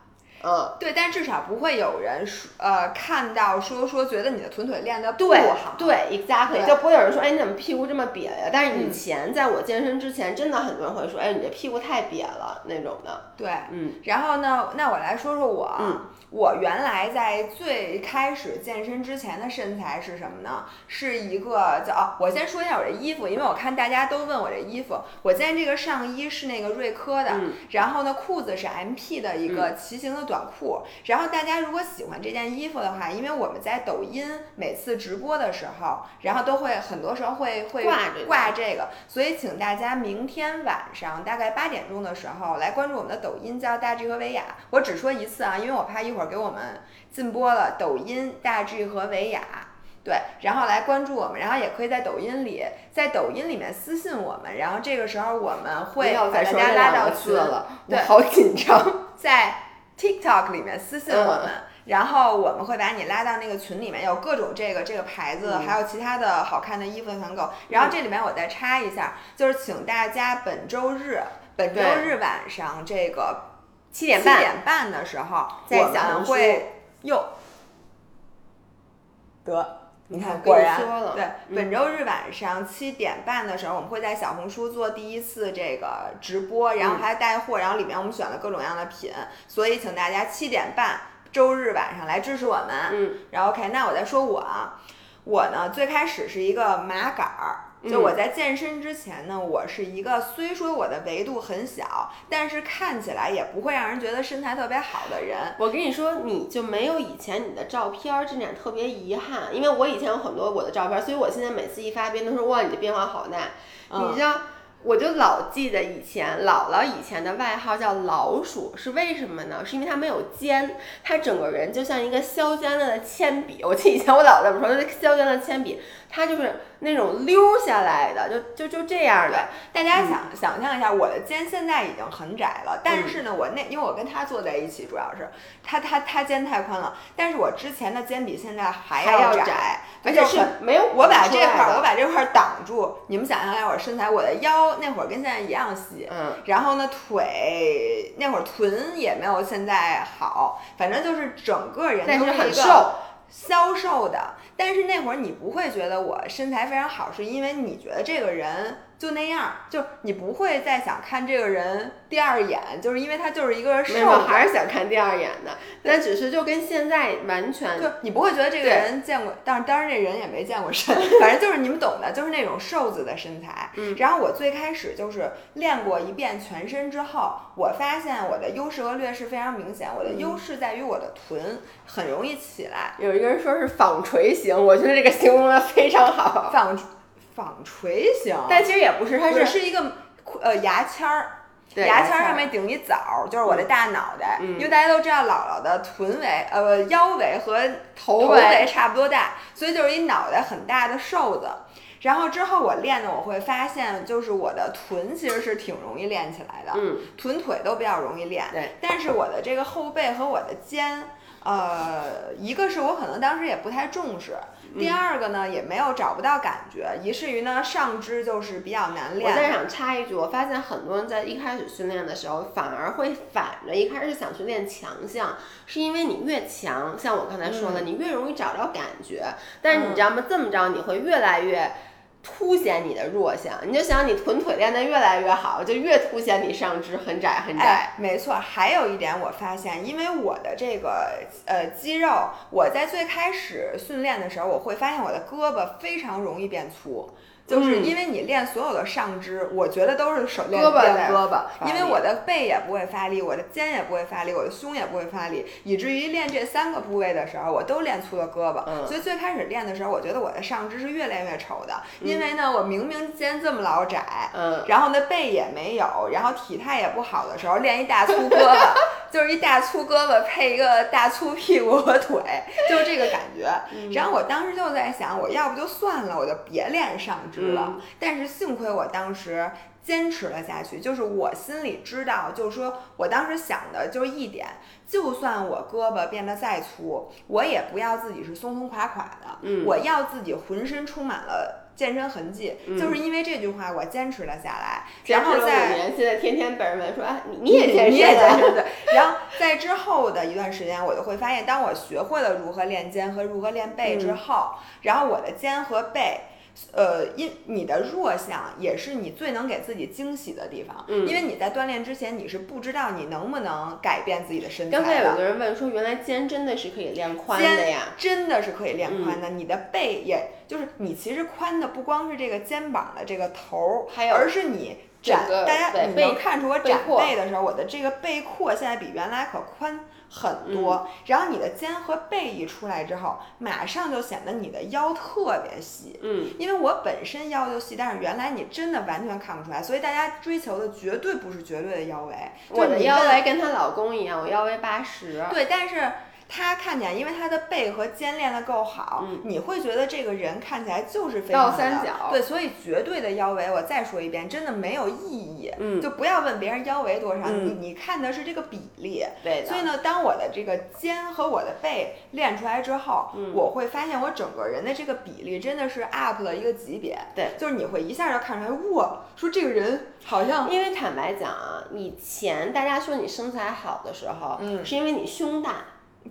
嗯，对，但至少不会有人说，呃，看到说说觉得你的臀腿练得不好，对，exactly，就不会有人说，哎，你怎么屁股这么瘪呀？但是以前在我健身之前，真的很多人会说，哎，你这屁股太瘪了那种的。对，嗯，然后呢，那我来说说我，嗯，我原来在最开始健身之前的身材是什么呢？是一个叫，哦，我先说一下我这衣服，因为我看大家都问我这衣服，我今天这个上衣是那个瑞科的，然后呢，裤子是 M P 的一个骑行的短。短裤。然后大家如果喜欢这件衣服的话，因为我们在抖音每次直播的时候，然后都会很多时候会会挂挂这个，所以请大家明天晚上大概八点钟的时候来关注我们的抖音，叫大 G 和维雅。我只说一次啊，因为我怕一会儿给我们禁播了。抖音大 G 和维雅。对，然后来关注我们，然后也可以在抖音里，在抖音里面私信我们，然后这个时候我们会把大家拉到群了，对，好紧张。在 TikTok 里面私信我们，然后我们会把你拉到那个群里面，有各种这个这个牌子，还有其他的好看的衣服的团购。然后这里面我再插一下，就是请大家本周日，本周日晚上这个七点半七点半的时候，在小红会又得。你看，果然对。本周日晚上七点半的时候，我们会在小红书做第一次这个直播，然后还带货，然后里面我们选了各种各样的品，所以请大家七点半周日晚上来支持我们。嗯。然后 OK，那我再说我啊，我呢最开始是一个麻杆儿。就我在健身之前呢，我是一个虽说我的维度很小，但是看起来也不会让人觉得身材特别好的人。我跟你说，你就没有以前你的照片儿这点特别遗憾，因为我以前有很多我的照片，所以我现在每次一发，别人都说哇，你的变化好大。你知道，我就老记得以前姥姥以前的外号叫老鼠，是为什么呢？是因为它没有尖，它整个人就像一个削尖了的铅笔。我记得以前我姥姥这么说，削尖了铅笔。它就是那种溜下来的，就就就这样的。大家想想象一下，我的肩现在已经很窄了，但是呢，我那因为我跟他坐在一起，主要是他他他肩太宽了，但是我之前的肩比现在还要窄，而且是没有我把这块儿我把这块儿挡住。你们想象一下我身材，我的腰那会儿跟现在一样细，嗯，然后呢腿那会儿臀也没有现在好，反正就是整个人都是很瘦。消瘦的，但是那会儿你不会觉得我身材非常好，是因为你觉得这个人。就那样，就你不会再想看这个人第二眼，就是因为他就是一个瘦，还是想看第二眼的。但只是就跟现在完全，就你不会觉得这个人见过，但是当然这人也没见过身，反正就是你们懂的，就是那种瘦子的身材。嗯。然后我最开始就是练过一遍全身之后，我发现我的优势和劣势非常明显。我的优势在于我的臀很容易起来。有一个人说是纺锤型，我觉得这个形容的非常好。纺。纺锤形，但其实也不是，它是是一个呃牙签儿，牙签儿上面顶一枣，就是我的大脑袋。因为大家都知道姥姥的臀围呃腰围和头围差不多大，所以就是一脑袋很大的瘦子。然后之后我练的，我会发现就是我的臀其实是挺容易练起来的，嗯，臀腿都比较容易练。对，但是我的这个后背和我的肩，呃，一个是我可能当时也不太重视。第二个呢，也没有找不到感觉，以至于呢上肢就是比较难练。我在想插一句，我发现很多人在一开始训练的时候，反而会反着，一开始想去练强项，是因为你越强，像我刚才说的，你越容易找着感觉。但是你知道吗？这么着你会越来越。凸显你的弱项，你就想你臀腿练得越来越好，就越凸显你上肢很窄很窄。没错，还有一点我发现，因为我的这个呃肌肉，我在最开始训练的时候，我会发现我的胳膊非常容易变粗。就是因为你练所有的上肢，我觉得都是手练练胳膊，因为我的背也不会发力，我的肩也不会发力，我的胸也不会发力，以至于练这三个部位的时候，我都练粗了胳膊。所以最开始练的时候，我觉得我的上肢是越练越丑的，因为呢，我明明肩这么老窄，嗯，然后呢背也没有，然后体态也不好的时候，练一大粗胳膊，就是一大粗胳膊配一个大粗屁股和腿，就是这个感觉。然后我当时就在想，我要不就算了，我就别练上。了，但是幸亏我当时坚持了下去。就是我心里知道，就是说我当时想的就是一点，就算我胳膊变得再粗，我也不要自己是松松垮垮的，嗯，我要自己浑身充满了健身痕迹。就是因为这句话，我坚持了下来。然后在现在天天被人问说，啊，你 也健身，你也健身对。然后在之后的一段时间，我就会发现，当我学会了如何练肩和如何练背之后，然后我的肩和背。呃，因你的弱项也是你最能给自己惊喜的地方，嗯，因为你在锻炼之前你是不知道你能不能改变自己的身材的。刚才有个人问说，原来肩真的是可以练宽的呀？真的是可以练宽的，你的背也就是你其实宽的不光是这个肩膀的这个头，还有而是你展，大家你能看出我展背的时候，我的这个背阔现在比原来可宽。很多，然后你的肩和背一出来之后，马上就显得你的腰特别细。嗯，因为我本身腰就细，但是原来你真的完全看不出来，所以大家追求的绝对不是绝对的腰围。我的腰围跟她老公一样，我腰围八十。对，但是。他看起来，因为他的背和肩练得够好，嗯你会觉得这个人看起来就是非常倒的三角对，所以绝对的腰围，我再说一遍，真的没有意义。嗯就不要问别人腰围多少，嗯你你看的是这个比例。对。所以呢，当我的这个肩和我的背练出来之后，嗯我会发现我整个人的这个比例真的是 up 了一个级别。对，就是你会一下就看出来，哇，说这个人好像因为坦白讲啊，以前大家说你身材好的时候，嗯是因为你胸大，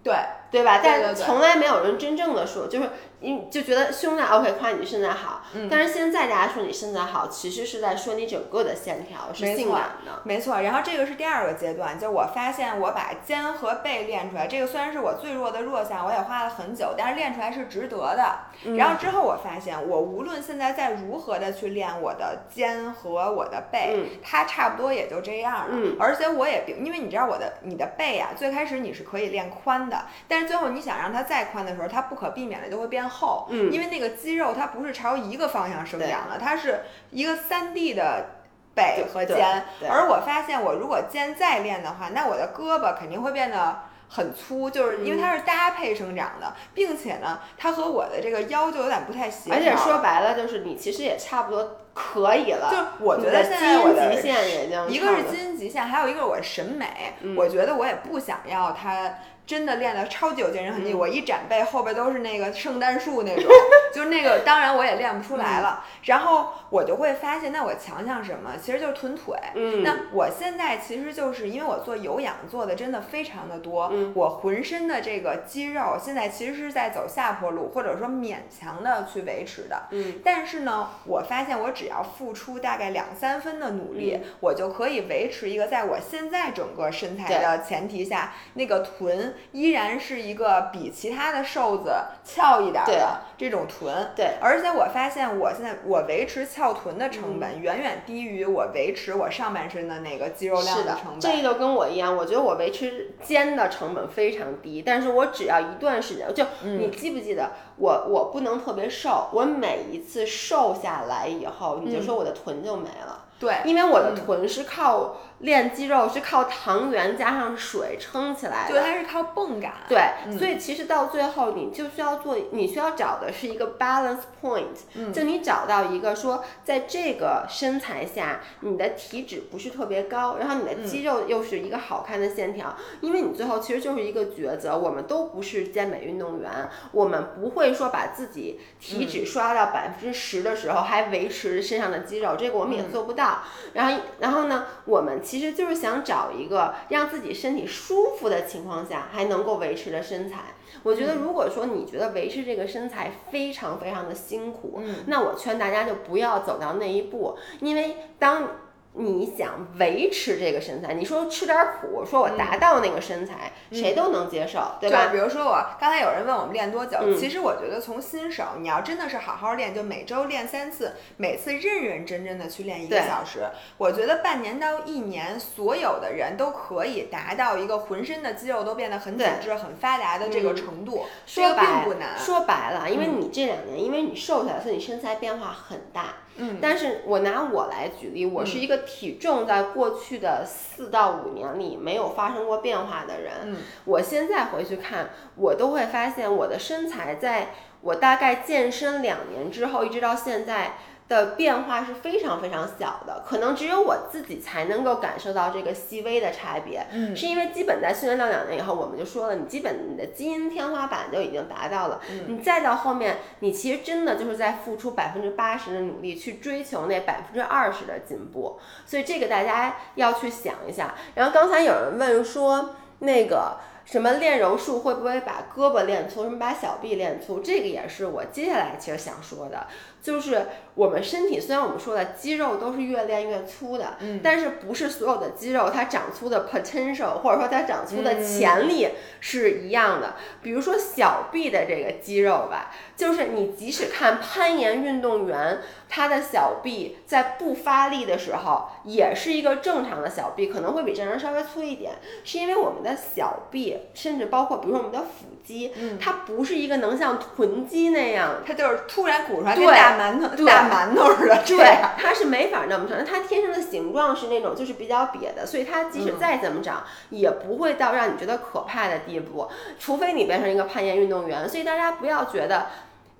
对。对吧？但从来没有人真正的说，就是你就觉得胸大 OK，夸你身材好。嗯但是现在大家说你身材好，其实是在说你整个的线条是性感的。没错，然后这个是第二个阶段，就我发现我把肩和背练出来，这个虽然是我最弱的弱项，我也花了很久，但是练出来是值得的。嗯然后之后我发现，我无论现在再如何的去练我的肩和我的背，嗯它差不多也就这样了。嗯而且我也并因为你知道我的你的背啊，最开始你是可以练宽的，但是最后你想让它再宽的时候，它不可避免的就会变厚，嗯。因为那个肌肉它不是朝一个方向生长的，它是一个三 D 的。背和肩，而我发现我如果肩再练的话，那我的胳膊肯定会变得很粗，就是因为它是搭配生长的，并且呢，它和我的这个腰就有点不太协调。而且说白了，就是你其实也差不多可以了。就是我觉得现在我的极限也就一个是基因极限，还有一个是我的审美。嗯我觉得我也不想要他真的练的超级有健身痕迹，嗯我一展背后边都是那个圣诞树那种，就是那个当然我也练不出来了。然后我就会发现，那我强项什么？其实就是臀腿。嗯，那我现在其实就是因为我做有氧做的真的非常的多，嗯我浑身的这个肌肉现在其实是在走下坡路，或者说勉强的去维持的。嗯但是呢，我发现我只要付出大概两三分的努力，嗯。我就可以维持一个在我现在整个身材的前提下，那个臀依然是一个比其他的瘦子翘一点儿的这种臀。对，而且我发现，我现在我维持翘臀的成本远远低于我维持我上半身的那个肌肉量的成，本。这就跟我一样，我觉得我维持肩的成本非常低，但是我只要一段时间，就嗯。你记不记得我我不能特别瘦，我每一次瘦下来以后，你就嗯。说我的臀就没了，对，因为我的嗯臀是靠练肌肉，是靠糖原加上水撑起来的对，它是靠泵感。对，嗯所以其实到最后，你就需要做，你需要找的是一个 balance point，、嗯就你找到一个说，在这个身材下，你的体脂不是特别高，然后你的嗯肌肉又是一个好看的线条，因为你最后其实就是一个抉择，我们都不是健美运动员，我们不会说把自己体嗯脂刷到百分之十的时候还维持身上的肌肉，这个我们也嗯做不到。然后，然后呢，我们其实就是想找一个让自己身体舒服的情况下还能够维持的身材。我觉得，如果说你觉得维持这个身材非常非常的辛苦，嗯。那我劝大家就不要走到那一步，因为当你想维持这个身材，你说吃点苦，说我达到那个身材，谁都能接受，对吧？比如说我刚才有人问我们练多久，嗯其实我觉得从新手，你要真的是好好练，就每周练三次，每次认认真真的去练一个小时，我觉得半年到一年，所有的人都可以达到一个浑身的肌肉都变得很紧致、很发达的这个嗯程度，这个说白并不难。说白了，因为嗯你这两年，因为你瘦下来，所以你身材变化很大。嗯但是我拿我来举例，我是一个体重在过去的四到五年里没有发生过变化的人。嗯我现在回去看，我都会发现我的身材在我大概健身两年之后，一直到现在。的变化是非常非常小的，可能只有我自己才能够感受到这个细微的差别。嗯是因为基本在训练到两年以后，我们就说了，你基本你的基因天花板就已经达到了，嗯你再到后面，你其实真的就是在付出百分之八十的努力去追求那百分之二十的进步，所以这个大家要去想一下。然后刚才有人问说，那个。什么练柔术会不会把胳膊练粗？什么把小臂练粗？这个也是我接下来其实想说的，就是我们身体虽然我们说的肌肉都是越练越粗的，嗯但是不是所有的肌肉它长粗的 potential 或者说它长粗的嗯潜力是一样的。比如说小臂的这个肌肉吧，就是你即使看攀岩运动员，他的小臂在不发力的时候也是一个正常的小臂，可能会比正常人稍微粗一点，是因为我们的小臂臂，甚至包括比如说我们的腹肌，嗯它不是一个能像臀肌那样。它就是突然鼓出来，跟对大馒头、对大馒头似的。对，它是没法那么长，它天生的形状是那种就是比较瘪的，所以它即使嗯再怎么长，也不会到让你觉得可怕的地步，除非你变成一个攀岩运动员。所以大家不要觉得，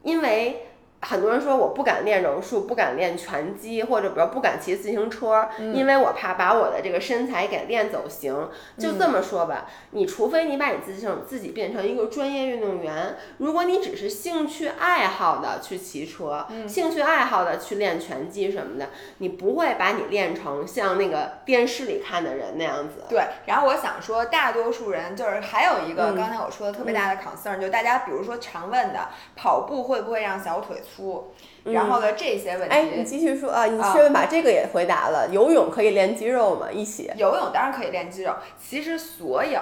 因为。很多人说我不敢练柔术，不敢练拳击，或者比如不敢骑自行车，嗯因为我怕把我的这个身材给练走形。就这么说吧，你除非你把你自己自己变成一个专业运动员，如果你只是兴趣爱好的去骑车，兴趣爱好的去练拳击什么的，你不会把你练成像那个电视里看的人那样子。对，然后我想说，大多数人就是还有一个嗯刚才我说的特别大的 concern，、就大家比如说常问的，跑步会不会让小腿粗？然后呢，这些问题，哎，你继续说啊，你啊顺便把这个也回答了。游泳可以练肌肉吗？一起？游泳当然可以练肌肉，其实所有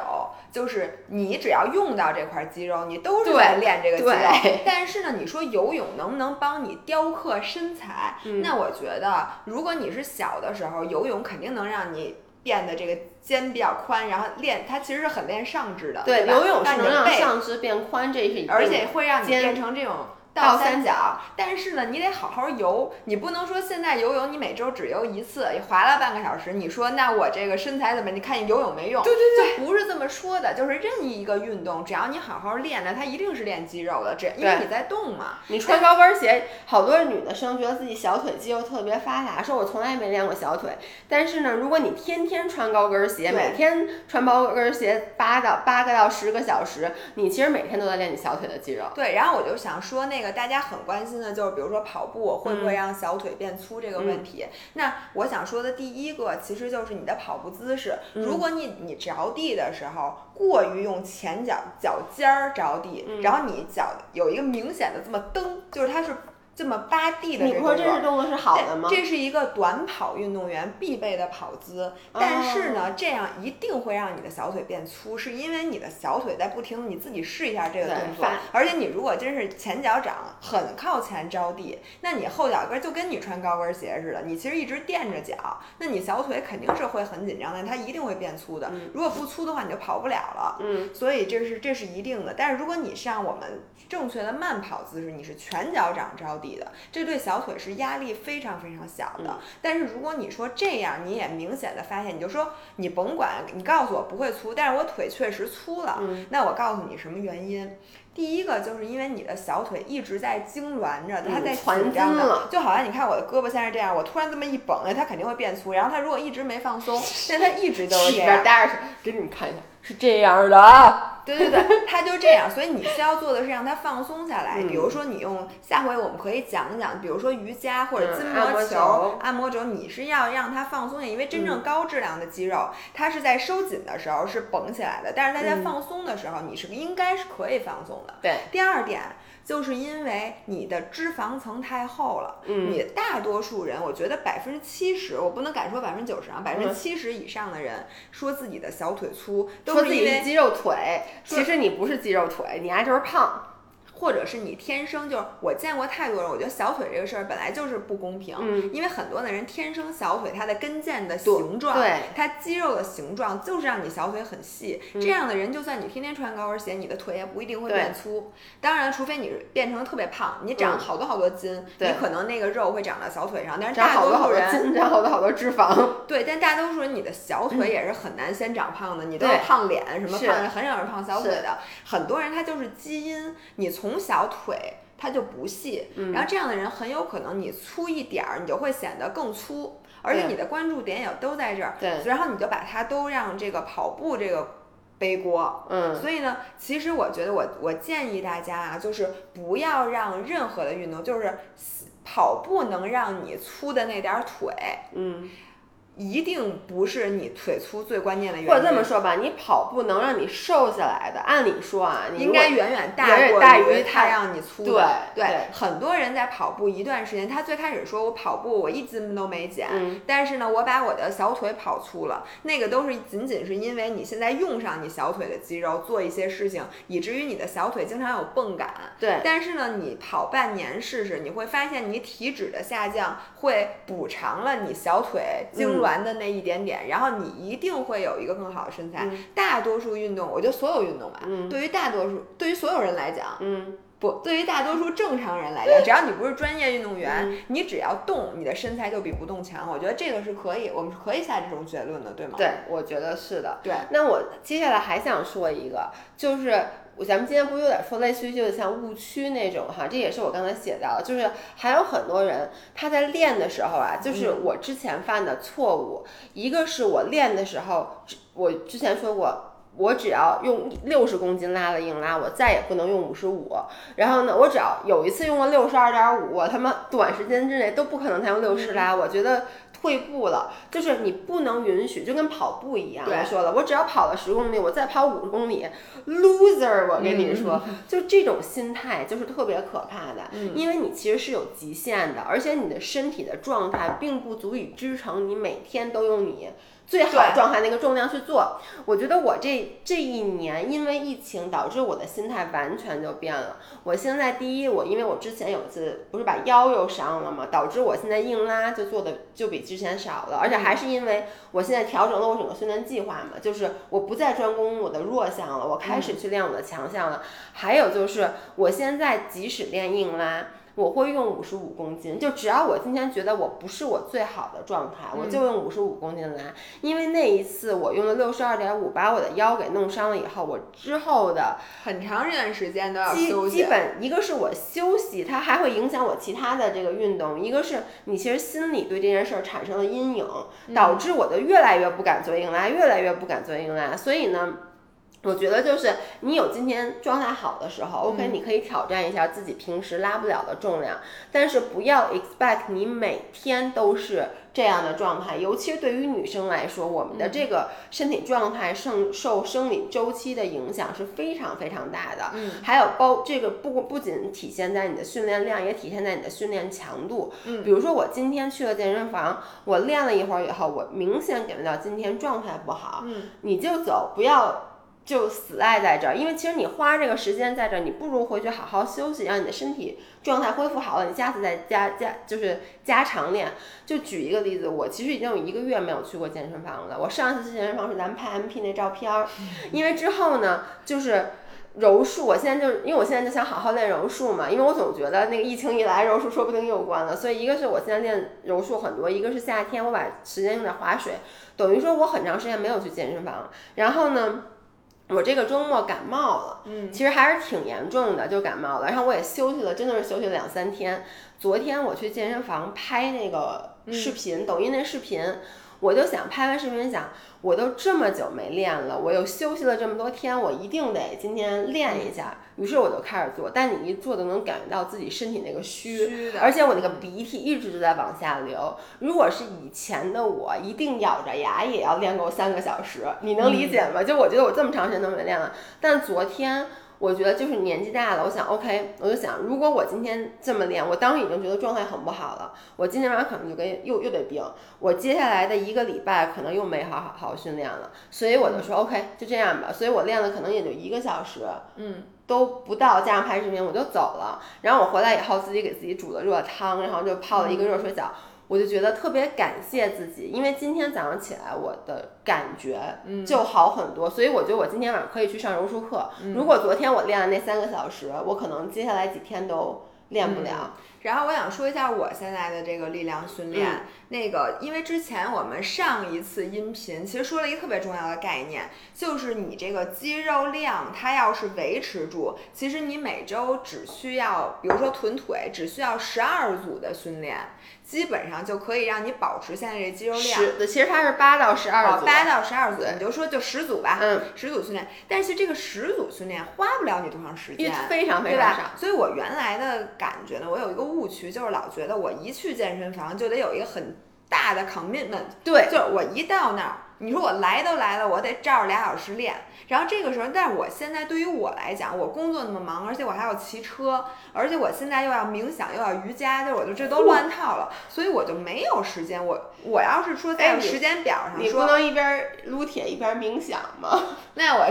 就是你只要用到这块肌肉，你都是在练这个肌肉。但是呢，你说游泳能不能帮你雕刻身材？嗯那我觉得，如果你是小的时候游泳，肯定能让你。变得这个肩比较宽，然后练它其实是很练上肢的，对，吧游泳是能让上肢变宽，这是而且会让你变成这种倒三三角。但是呢，你得好好游，你不能说现在游泳你每周只游一次，你划了半个小时，你说那我这个身材怎么？你看你游泳没用？对对对，就不是这么说的，就是任意一个运动，只要你好好练呢，它一定是练肌肉的，只因为你在动嘛。你穿高跟鞋，好多女的生觉得自己小腿肌肉特别发达，说我从来没练过小腿。但是呢，如果你天天穿高跟鞋，每天穿高跟鞋八到八个到十个小时，你其实每天都在练你小腿的肌肉。对，然后我就想说，那个大家很关心的就是，比如说跑步会不会嗯让小腿变粗这个问题。那我想说的第一个，其实就是你的跑步姿势。嗯如果你你着地的时候过于用前脚脚尖儿着地，嗯然后你脚有一个明显的这么蹬，就是它是这么扒地的你不说这个动作这是动作是好的吗？这这是一个短跑运动员必备的跑姿，但是呢，这样一定会让你的小腿变粗，是因为你的小腿在不停，你自己试一下这个动作，而且你如果真是前脚掌很靠前着地，那你后脚跟就跟你穿高跟鞋似的，你其实一直垫着脚，那你小腿肯定是会很紧张的，它一定会变粗的。嗯如果不粗的话，你就跑不了了。嗯，所以这是这是一定的。但是如果你像我们正确的慢跑姿势，你是全脚掌着地的，这对小腿是压力非常非常小的。嗯但是如果你说这样，你也明显的发现，你就说你甭管，你告诉我不会粗，但是我腿确实粗了，嗯那我告诉你什么原因？第一个就是因为你的小腿一直在痉挛着，它在紧张就好像你看我的胳膊现在是这样，我突然这么一绷，它肯定会变粗。然后它如果一直没放松，那它一直都是这样边。待着，给你们看一下，是这样的啊。对对对，他就这样，所以你需要做的是让他放松下来。嗯比如说，你用下回我们可以讲讲，比如说瑜伽或者嗯筋膜球、按摩轴，你是要让他放松的，因为真嗯正高质量的肌肉，它是在收紧的时候是绷起来的，但是它在嗯放松的时候，你是应该是可以放松的。对，第二点。就是因为你的脂肪层太厚了，嗯你大多数人，我觉得百分之七十，我不能敢说百分之九十啊，百分之嗯七十以上的人说自己的小腿粗，都说是因为自己是肌肉腿，其实你不是肌肉腿，你还就是胖。或者是你天生就是，我见过太多人，我觉得小腿这个事儿本来就是不公平，嗯因为很多的人天生小腿它的跟腱的形状，对它肌肉的形状就是让你小腿很细，这样的人就算你天天穿高跟鞋，你的腿也不一定会变粗。当然，除非你变成特别胖，你长嗯好多好多筋，你可能那个肉会长到小腿上，但是长大好多数人。筋，长好多好多脂肪。对，但大多数人你的小腿也是很难先长胖的，你都是胖脸什么胖，很少人胖小腿的。很多人他就是基因，你从小腿它就不细，嗯然后这样的人很有可能你粗一点儿，你就会显得更粗，而且你的关注点也都在这儿，对，然后你就把它都让这个跑步这个背锅。嗯，所以呢，其实我觉得我我建议大家啊，就是不要让任何的运动，就是跑步能让你粗的那点儿腿，嗯，一定不是你腿粗最关键的原因。或者这么说吧，你跑步能让你瘦下来的，按理说啊，你应该远远大远远大于它它让你粗对的。对很多人在跑步一段时间，他最开始说我跑步我一斤都没减，嗯但是呢，我把我的小腿跑粗了，那个都是仅仅是因为你现在用上你小腿的肌肉做一些事情，以至于你的小腿经常有泵感。对，但是呢，你跑半年试试，你会发现你体脂的下降会补偿了你小腿痉挛完的那一点点，然后你一定会有一个更好的身材。大多数运动，我觉得所有运动吧，对于大多数，对于所有人来讲，嗯。不，对于大多数正常人来讲，只要你不是专业运动员，你只要动，你的身材就比不动强。我觉得这个是可以，我们是可以下这种结论的，对吗？对，我觉得是的。对，那我接下来还想说一个，就是咱们今天不是有点说类似于就是像误区那种哈，这也是我刚才写到的，就是还有很多人他在练的时候啊，就是我之前犯的错误，一个是我练的时候，我之前说过。我只要用六十公斤拉了硬拉，我再也不能用五十五。然后呢，我只要有一次用了六十二点五，我他妈短时间之内都不可能再用六十拉。我觉得退步了，就是你不能允许，就跟跑步一样。我说了，我只要跑了十公里，我再跑五十公里，loser！我跟你说，就这种心态就是特别可怕的，因为你其实是有极限的，而且你的身体的状态并不足以支撑你每天都用你。最好状态那个重量去做，我觉得我这这一年因为疫情导致我的心态完全就变了。我现在第一，我因为我之前有一次不是把腰又伤了嘛，导致我现在硬拉就做的就比之前少了，而且还是因为我现在调整了我整个训练计划嘛，就是我不再专攻我的弱项了，我开始去练我的强项了。还有就是我现在即使练硬拉。我会用五十五公斤，就只要我今天觉得我不是我最好的状态，我就用五十五公斤来。因为那一次我用了六十二点五，把我的腰给弄伤了以后，我之后的很长一段时间都要休息。基本一个是我休息，它还会影响我其他的这个运动；一个是你其实心里对这件事儿产生了阴影，导致我就越来越不敢做硬拉，越来越不敢做硬拉。所以呢。我觉得就是你有今天状态好的时候，OK，你可以挑战一下自己平时拉不了的重量，但是不要 expect 你每天都是这样的状态。尤其是对于女生来说，我们的这个身体状态受受生理周期的影响是非常非常大的。嗯，还有包这个不不仅体现在你的训练量，也体现在你的训练强度。嗯，比如说我今天去了健身房，我练了一会儿以后，我明显感觉到今天状态不好。嗯，你就走，不要。就死赖在这儿，因为其实你花这个时间在这儿，你不如回去好好休息，让你的身体状态恢复好了，你下次再加加就是加长练。就举一个例子，我其实已经有一个月没有去过健身房了。我上一次去健身房是咱们拍 MP 那照片儿，因为之后呢，就是柔术，我现在就因为我现在就想好好练柔术嘛，因为我总觉得那个疫情一来，柔术说不定又关了，所以一个是我现在练柔术很多，一个是夏天我把时间用在划水，等于说我很长时间没有去健身房，然后呢。我这个周末感冒了，嗯，其实还是挺严重的，就感冒了。然后我也休息了，真的是休息了两三天。昨天我去健身房拍那个视频，抖音那视频。我就想拍完视频，想我都这么久没练了，我又休息了这么多天，我一定得今天练一下。于是我就开始做，但你一做就能感觉到自己身体那个虚，虚而且我那个鼻涕一直都在往下流。如果是以前的我，一定咬着牙也要练够三个小时，你能理解吗？就我觉得我这么长时间都没练了，但昨天。我觉得就是年纪大了，我想 OK，我就想，如果我今天这么练，我当时已经觉得状态很不好了，我今天晚上可能就跟又又得病，我接下来的一个礼拜可能又没好好好训练了，所以我就说 OK，就这样吧，所以我练了可能也就一个小时，嗯，都不到，加上拍视频我就走了，然后我回来以后自己给自己煮了热汤，然后就泡了一个热水澡。我就觉得特别感谢自己，因为今天早上起来我的感觉就好很多，所以我觉得我今天晚上可以去上柔术课。如果昨天我练了那三个小时，我可能接下来几天都练不了。然后我想说一下我现在的这个力量训练，那个因为之前我们上一次音频其实说了一个特别重要的概念，就是你这个肌肉量它要是维持住，其实你每周只需要，比如说臀腿只需要十二组的训练。基本上就可以让你保持现在这肌肉量。十，其实它是八到十二组。八到十二组，你就说就十组吧。嗯，十组训练，但是这个十组训练花不了你多长时间，非常非常少。所以我原来的感觉呢，我有一个误区，就是老觉得我一去健身房就得有一个很大的 commitment。对，就是我一到那儿。你说我来都来了，我得照着俩小时练。然后这个时候，但是我现在对于我来讲，我工作那么忙，而且我还要骑车，而且我现在又要冥想，又要瑜伽，就我就这都乱套了，所以我就没有时间。我我要是说在时间表上，你不能一边撸铁一边冥想吗？那我。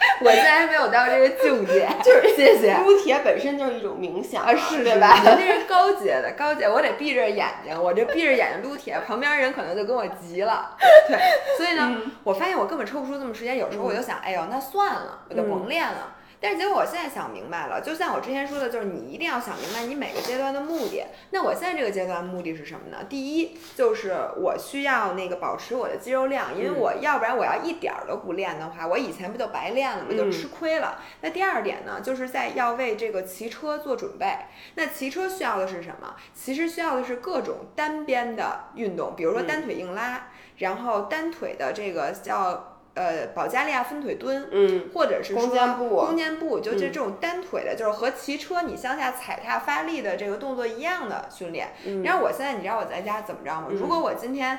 我现在还没有到这个境界，就是谢谢。撸铁本身就是一种冥想啊，是对吧？那是高阶的，高阶，我得闭着眼睛，我这闭着眼睛撸铁，旁边人可能就跟我急了。对，所以呢，我发现我根本抽不出这么时间，有时候我就想，哎呦，那算了，我就甭练了。但是结果我现在想明白了，就像我之前说的，就是你一定要想明白你每个阶段的目的。那我现在这个阶段目的是什么呢？第一就是我需要那个保持我的肌肉量，因为我要不然我要一点儿都不练的话，我以前不就白练了吗？就吃亏了。那第二点呢，就是在要为这个骑车做准备。那骑车需要的是什么？其实需要的是各种单边的运动，比如说单腿硬拉，然后单腿的这个叫。呃，保加利亚分腿蹲，嗯，或者是说弓箭步，弓箭步，就这这种单腿的，就是和骑车你向下踩踏发力的这个动作一样的训练。然后我现在你知道我在家怎么着吗？如果我今天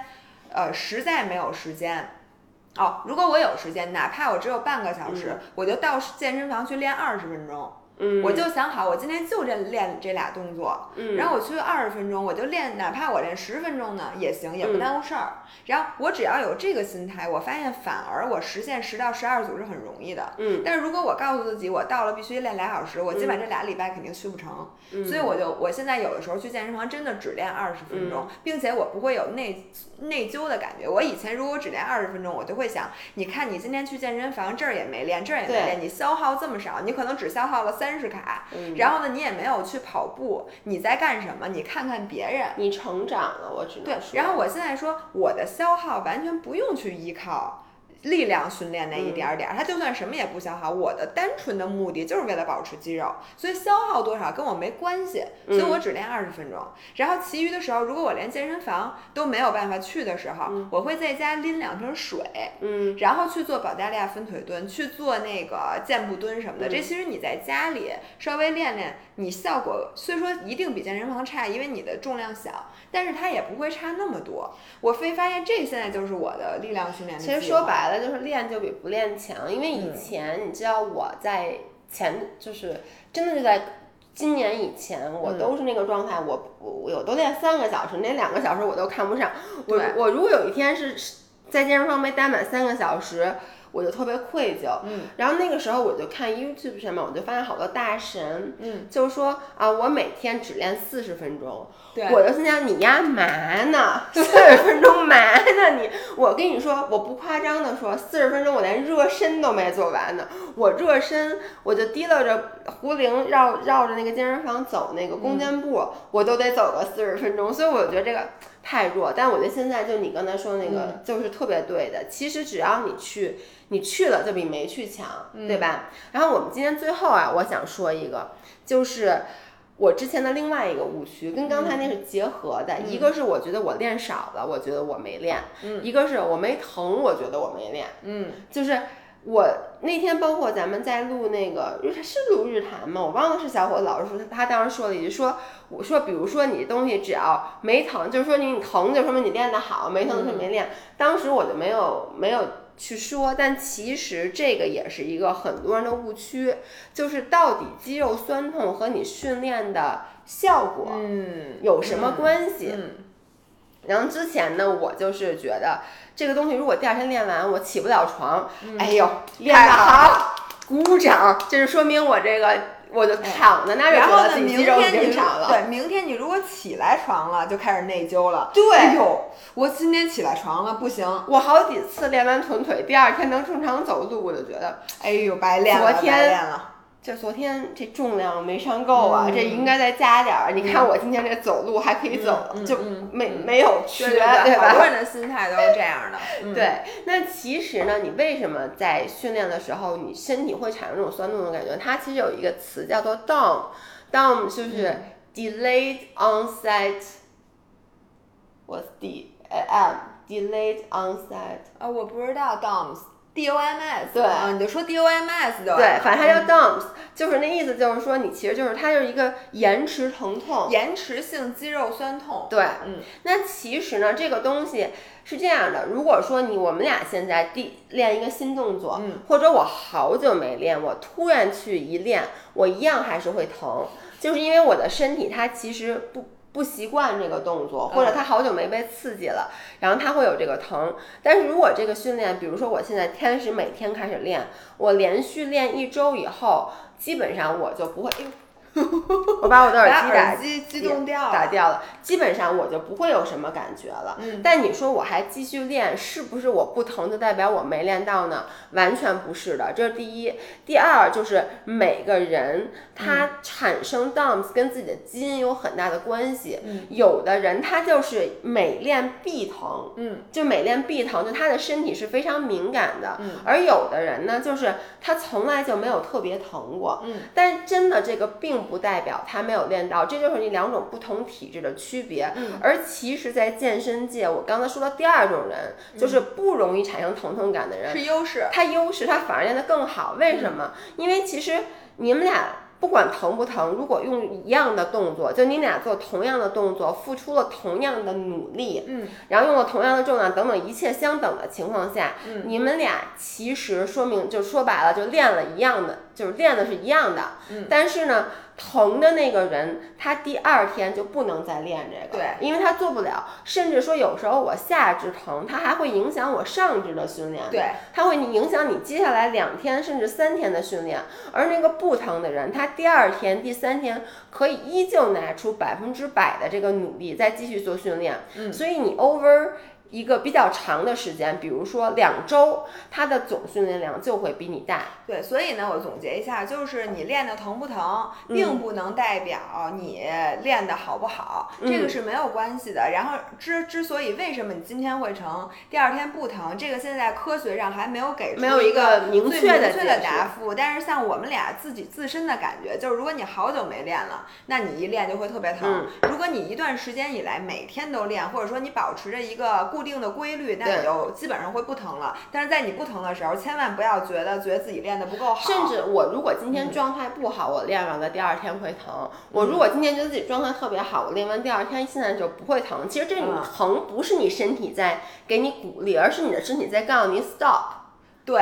呃实在没有时间，哦，如果我有时间，哪怕我只有半个小时，我就到健身房去练二十分钟。我就想好，我今天就练练这俩动作，然后我去二十分钟，我就练，哪怕我练十分钟呢也行，也不耽误事儿。然后我只要有这个心态，我发现反而我实现十到十二组是很容易的。嗯。但是如果我告诉自己，我到了必须练俩小时，我基本这俩礼拜肯定去不成。嗯。所以我就我现在有的时候去健身房真的只练二十分钟，并且我不会有内内疚的感觉。我以前如果只练二十分钟，我就会想，你看你今天去健身房这儿也没练，这儿也没练，你消耗这么少，你可能只消耗了三。三十卡，然后呢，你也没有去跑步，你在干什么？你看看别人，你成长了，我只能对。然后我现在说，我的消耗完全不用去依靠。力量训练那一点儿点儿，它就算什么也不消耗，我的单纯的目的就是为了保持肌肉，所以消耗多少跟我没关系，所以我只练二十分钟。然后其余的时候，如果我连健身房都没有办法去的时候，我会在家拎两瓶水，嗯，然后去做保加利亚分腿蹲，去做那个箭步蹲什么的。这其实你在家里稍微练练，你效果虽说一定比健身房差，因为你的重量小，但是它也不会差那么多。我非发现这现在就是我的力量训练。其实说白了。就是练就比不练强，因为以前你知道我在前就是真的是在今年以前，我都是那个状态，我我我都练三个小时，那两个小时我都看不上。我我如果有一天是在健身房没待满三个小时。我就特别愧疚，嗯，然后那个时候我就看 YouTube 上面，我就发现好多大神，嗯，就是说啊，我每天只练四十分钟，对，我就心想你呀嘛呢？四十分钟嘛呢你？我跟你说，我不夸张的说，四十分钟我连热身都没做完呢。我热身，我就提溜着壶铃绕绕着那个健身房走那个弓箭步，我都得走个四十分钟，所以我觉得这个。太弱，但我觉得现在就你刚才说那个就是特别对的。其实只要你去，你去了就比没去强，对吧？然后我们今天最后啊，我想说一个，就是我之前的另外一个误区，跟刚才那是结合的。一个是我觉得我练少了，我觉得我没练；一个是我没疼，我觉得我没练。嗯，就是。我那天包括咱们在录那个日是录日谈吗？我忘了是小伙子老师说他当时说了一句说我说比如说你东西只要没疼，就是说你疼就说明你练得好，没疼就说明没练。当时我就没有没有去说，但其实这个也是一个很多人的误区，就是到底肌肉酸痛和你训练的效果嗯有什么关系？然后之前呢，我就是觉得。这个东西如果第二天练完我起不了床，哎呦，练得好，鼓掌，这是说明我这个我就躺在那儿，然后呢，明天你对，明天你如果起来床了，就开始内疚了。对，哎呦，我今天起来床了，不行，我好几次练完臀腿，第二天能正常走路，我就觉得，哎呦，白练了，昨天白练了。就昨天这重量没上够啊，这应该再加点儿。你看我今天这走路还可以走，就没没有缺，对吧？很多人的心态都是这样的。对，那其实呢，你为什么在训练的时候，你身体会产生这种酸痛的感觉？它其实有一个词叫做 DOM，DOM 就是 delayed onset。What's D M delayed onset？啊，我不知道 DOMs。D O M S，对，你就说 D O M S 就对，反正它叫 DOMS，就是那意思，就是说你其实就是它就是一个延迟疼痛，延迟性肌肉酸痛。对，嗯，那其实呢，这个东西是这样的，如果说你我们俩现在第练一个新动作，嗯，或者我好久没练，我突然去一练，我一样还是会疼，就是因为我的身体它其实不。不习惯这个动作，或者他好久没被刺激了，然后他会有这个疼。但是如果这个训练，比如说我现在天使每天开始练，我连续练一周以后，基本上我就不会。我把我的耳机打机激动掉打掉了，基本上我就不会有什么感觉了。嗯，但你说我还继续练，是不是我不疼就代表我没练到呢？完全不是的，这是第一。第二就是每个人他产生 DOMS 跟自己的基因有很大的关系。嗯，有的人他就是每练必疼，嗯，就每练必疼，就他的身体是非常敏感的。嗯，而有的人呢，就是他从来就没有特别疼过。嗯，但真的这个并。不代表他没有练到，这就是你两种不同体质的区别。嗯，而其实，在健身界，我刚才说的第二种人，就是不容易产生疼痛感的人，是优势。他优势，他反而练得更好。为什么？因为其实你们俩。不管疼不疼，如果用一样的动作，就你俩做同样的动作，付出了同样的努力，嗯，然后用了同样的重量等等一切相等的情况下，嗯，你们俩其实说明就说白了，就练了一样的，就是练的是一样的，嗯，但是呢，疼的那个人他第二天就不能再练这个，对，因为他做不了，甚至说有时候我下肢疼，它还会影响我上肢的训练，对，它会影响你接下来两天甚至三天的训练，而那个不疼的人，他第二天第第三天可以依旧拿出百分之百的这个努力，再继续做训练。嗯，所以你 over。一个比较长的时间，比如说两周，它的总训练量就会比你大。对，所以呢，我总结一下，就是你练的疼不疼，并不能代表你练的好不好，这个是没有关系的。然后之之所以为什么你今天会疼，第二天不疼，这个现在科学上还没有给出没有一个明确的答复。但是像我们俩自己自身的感觉，就是如果你好久没练了，那你一练就会特别疼。如果你一段时间以来每天都练，或者说你保持着一个固定的规律，那你就基本上会不疼了。但是在你不疼的时候，千万不要觉得觉得自己练的不够好。甚至我如果今天状态不好，我练完了第二天会疼。我如果今天觉得自己状态特别好，我练完第二天现在就不会疼。其实这种疼不是你身体在给你鼓励，而是你的身体在告诉你 stop。对，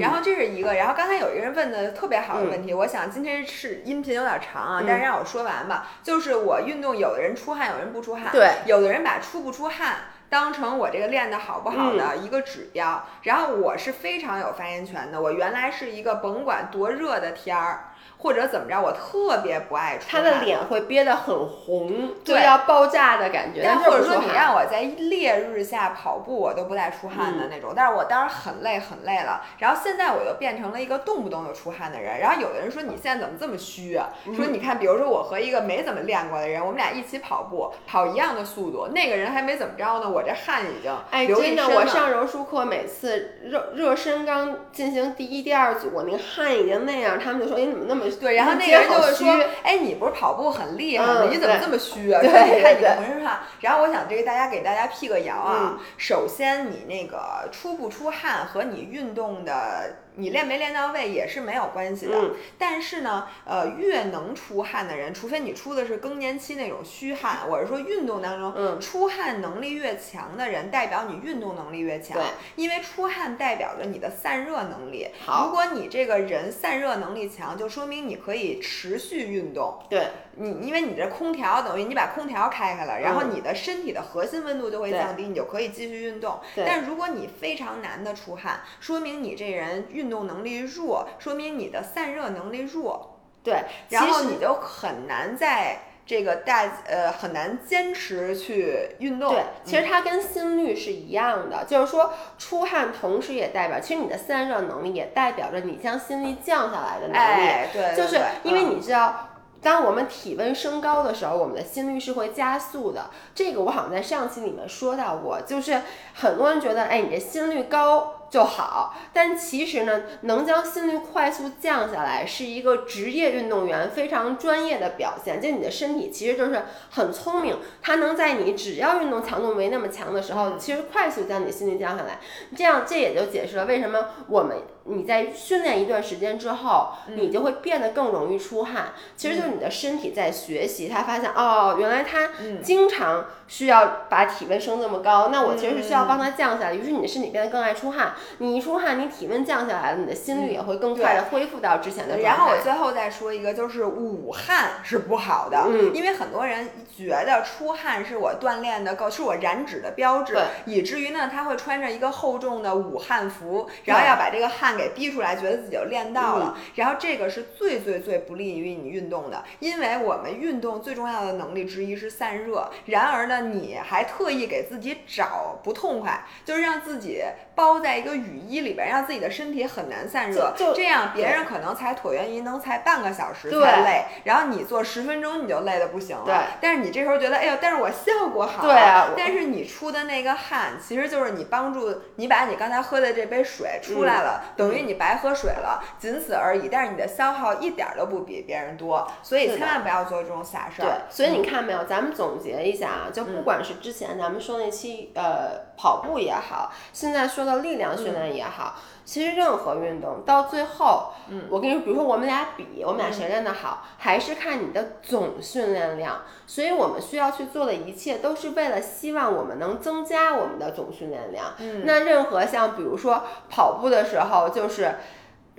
然后这是一个。然后刚才有一个人问的特别好的问题，我想今天是音频有点长啊，但是让我说完吧。就是我运动，有的人出汗，有人不出汗。对，有的人把出不出汗。当成我这个练的好不好的一个指标，然后我是非常有发言权的。我原来是一个甭管多热的天儿。或者怎么着，我特别不爱出汗。他的脸会憋得很红，就要爆炸的感觉。但或者说你让我在烈日下跑步，我都不带出汗的那种。但是我当时很累很累了。然后现在我又变成了一个动不动就出汗的人。然后有的人说你现在怎么这么虚啊？说你看，比如说我和一个没怎么练过的人，我们俩一起跑步，跑一样的速度，那个人还没怎么着呢，我这汗已经哎，真的，我上柔术课每次热热身刚进行第一、第二组，我那个汗已经那样，他们就说你怎么那么对，然后那个人。就会说，哎，你不是跑步很厉害吗？你怎么这么虚啊？对，你看你浑身汗。然后我想这个大家给大家辟个谣啊。首先，你那个出不出汗和你运动的。你练没练到位也是没有关系的，但是呢，呃，越能出汗的人，除非你出的是更年期那种虚汗，我是说运动当中，出汗能力越强的人，代表你运动能力越强。对，因为出汗代表着你的散热能力。好，如果你这个人散热能力强，就说明你可以持续运动。对，你因为你这空调等于你把空调开开了，然后你的身体的核心温度就会降低，你就可以继续运动。但如果你非常难的出汗，说明你这人运动能力弱，说明你的散热能力弱，对，然后你就很难在这个大呃很难坚持去运动。对，其实它跟心率是一样的，就是说出汗同时也代表，其实你的散热能力也代表着你将心率降下来的能力。哎，对，就是因为你知道。当我们体温升高的时候，我们的心率是会加速的。这个我好像在上期里面说到过，就是很多人觉得，哎，你这心率高。就好，但其实呢，能将心率快速降下来，是一个职业运动员非常专业的表现。就你的身体其实就是很聪明，它能在你只要运动强度没那么强的时候，其实快速将你心率降下来。这样，这也就解释了为什么我们你在训练一段时间之后，你就会变得更容易出汗。其实就是你的身体在学习，他发现哦，原来他经常需要把体温升这么高，那我其实是需要帮他降下来。于是你的身体变得更爱出汗。你一出汗，你体温降下来了，你的心率也会更快的恢复到之前的状态。然后我最后再说一个，就是捂汗是不好的，嗯，因为很多人觉得出汗是我锻炼的够，是我燃脂的标志，以至于呢，他会穿着一个厚重的捂汗服，然后要把这个汗给逼出来，觉得自己就练到了。然后这个是最最最不利于你运动的，因为我们运动最重要的能力之一是散热。然而呢，你还特意给自己找不痛快，就是让自己包在一个雨衣里边，让自己的身体很难散热。就这样，别人可能才椭圆仪能才半个小时才累，然后你做十分钟你就累得不行了。对。但是你这时候觉得，哎呦，但是我效果好。对啊。但是你出的那个汗，其实就是你帮助你把你刚才喝的这杯水出来了，等于你白喝水了，仅此而已。但是你的消耗一点都不比别人多，所以千万不要做这种傻事儿。对。所以你看没有，咱们总结一下啊，就不管是之前咱们说那期呃跑步也好，现在说的力量训练也好。其实任何运动到最后，嗯，我跟你说，比如说我们俩比，我们俩谁练得好，还是看你的总训练量。所以我们需要去做的一切，都是为了希望我们能增加我们的总训练量。嗯，那任何像比如说跑步的时候，就是。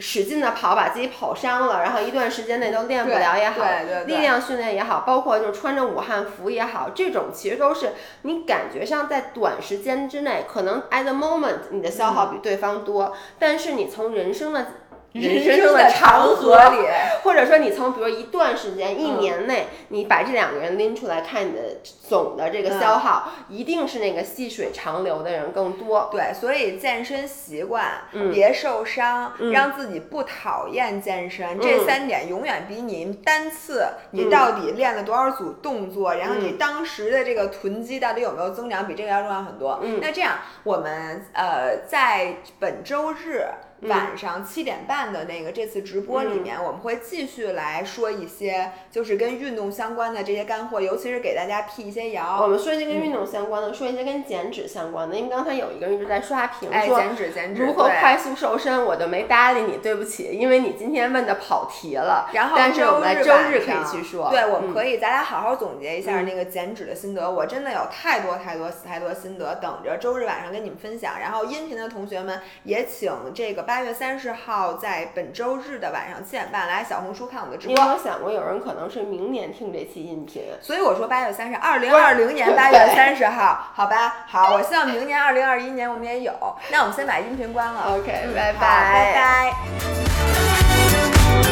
使劲的跑，把自己跑伤了，然后一段时间内都练不了也好，力量训练也好，包括就是穿着武汉服也好，这种其实都是你感觉上在短时间之内，可能 at the moment 你的消耗比对方多，但是你从人生的。人生的长河里，或者说你从比如一段时间、一年内，你把这两个人拎出来看，你的总的这个消耗，一定是那个细水长流的人更多。对，所以健身习惯，别受伤，让自己不讨厌健身，这三点永远比你单次你到底练了多少组动作，然后你当时的这个臀肌到底有没有增长，比这个要重要很多。那这样，我们呃在本周日。晚上七点半的那个这次直播里面，我们会继续来说一些就是跟运动相关的这些干货，尤其是给大家辟一些谣。我们说一些跟运动相关的，说一些跟减脂相关的。因为刚才有一个人一直在刷屏说减脂减脂如何快速瘦身，我就没搭理你，对不起，因为你今天问的跑题了。然后但是我们在周日可以去说，对，我们可以咱俩好好总结一下那个减脂的心得。我真的有太多太多太多心得等着周日晚上跟你们分享。然后音频的同学们也请这个八月三十号，在本周日的晚上七点半，来小红书看我们的直播。你有想过有人可能是明年听这期音频？所以我说八月三十，二零二零年八月三十号，好吧，好。我希望明年二零二一年我们也有。那我们先把音频关了。OK，拜拜拜拜。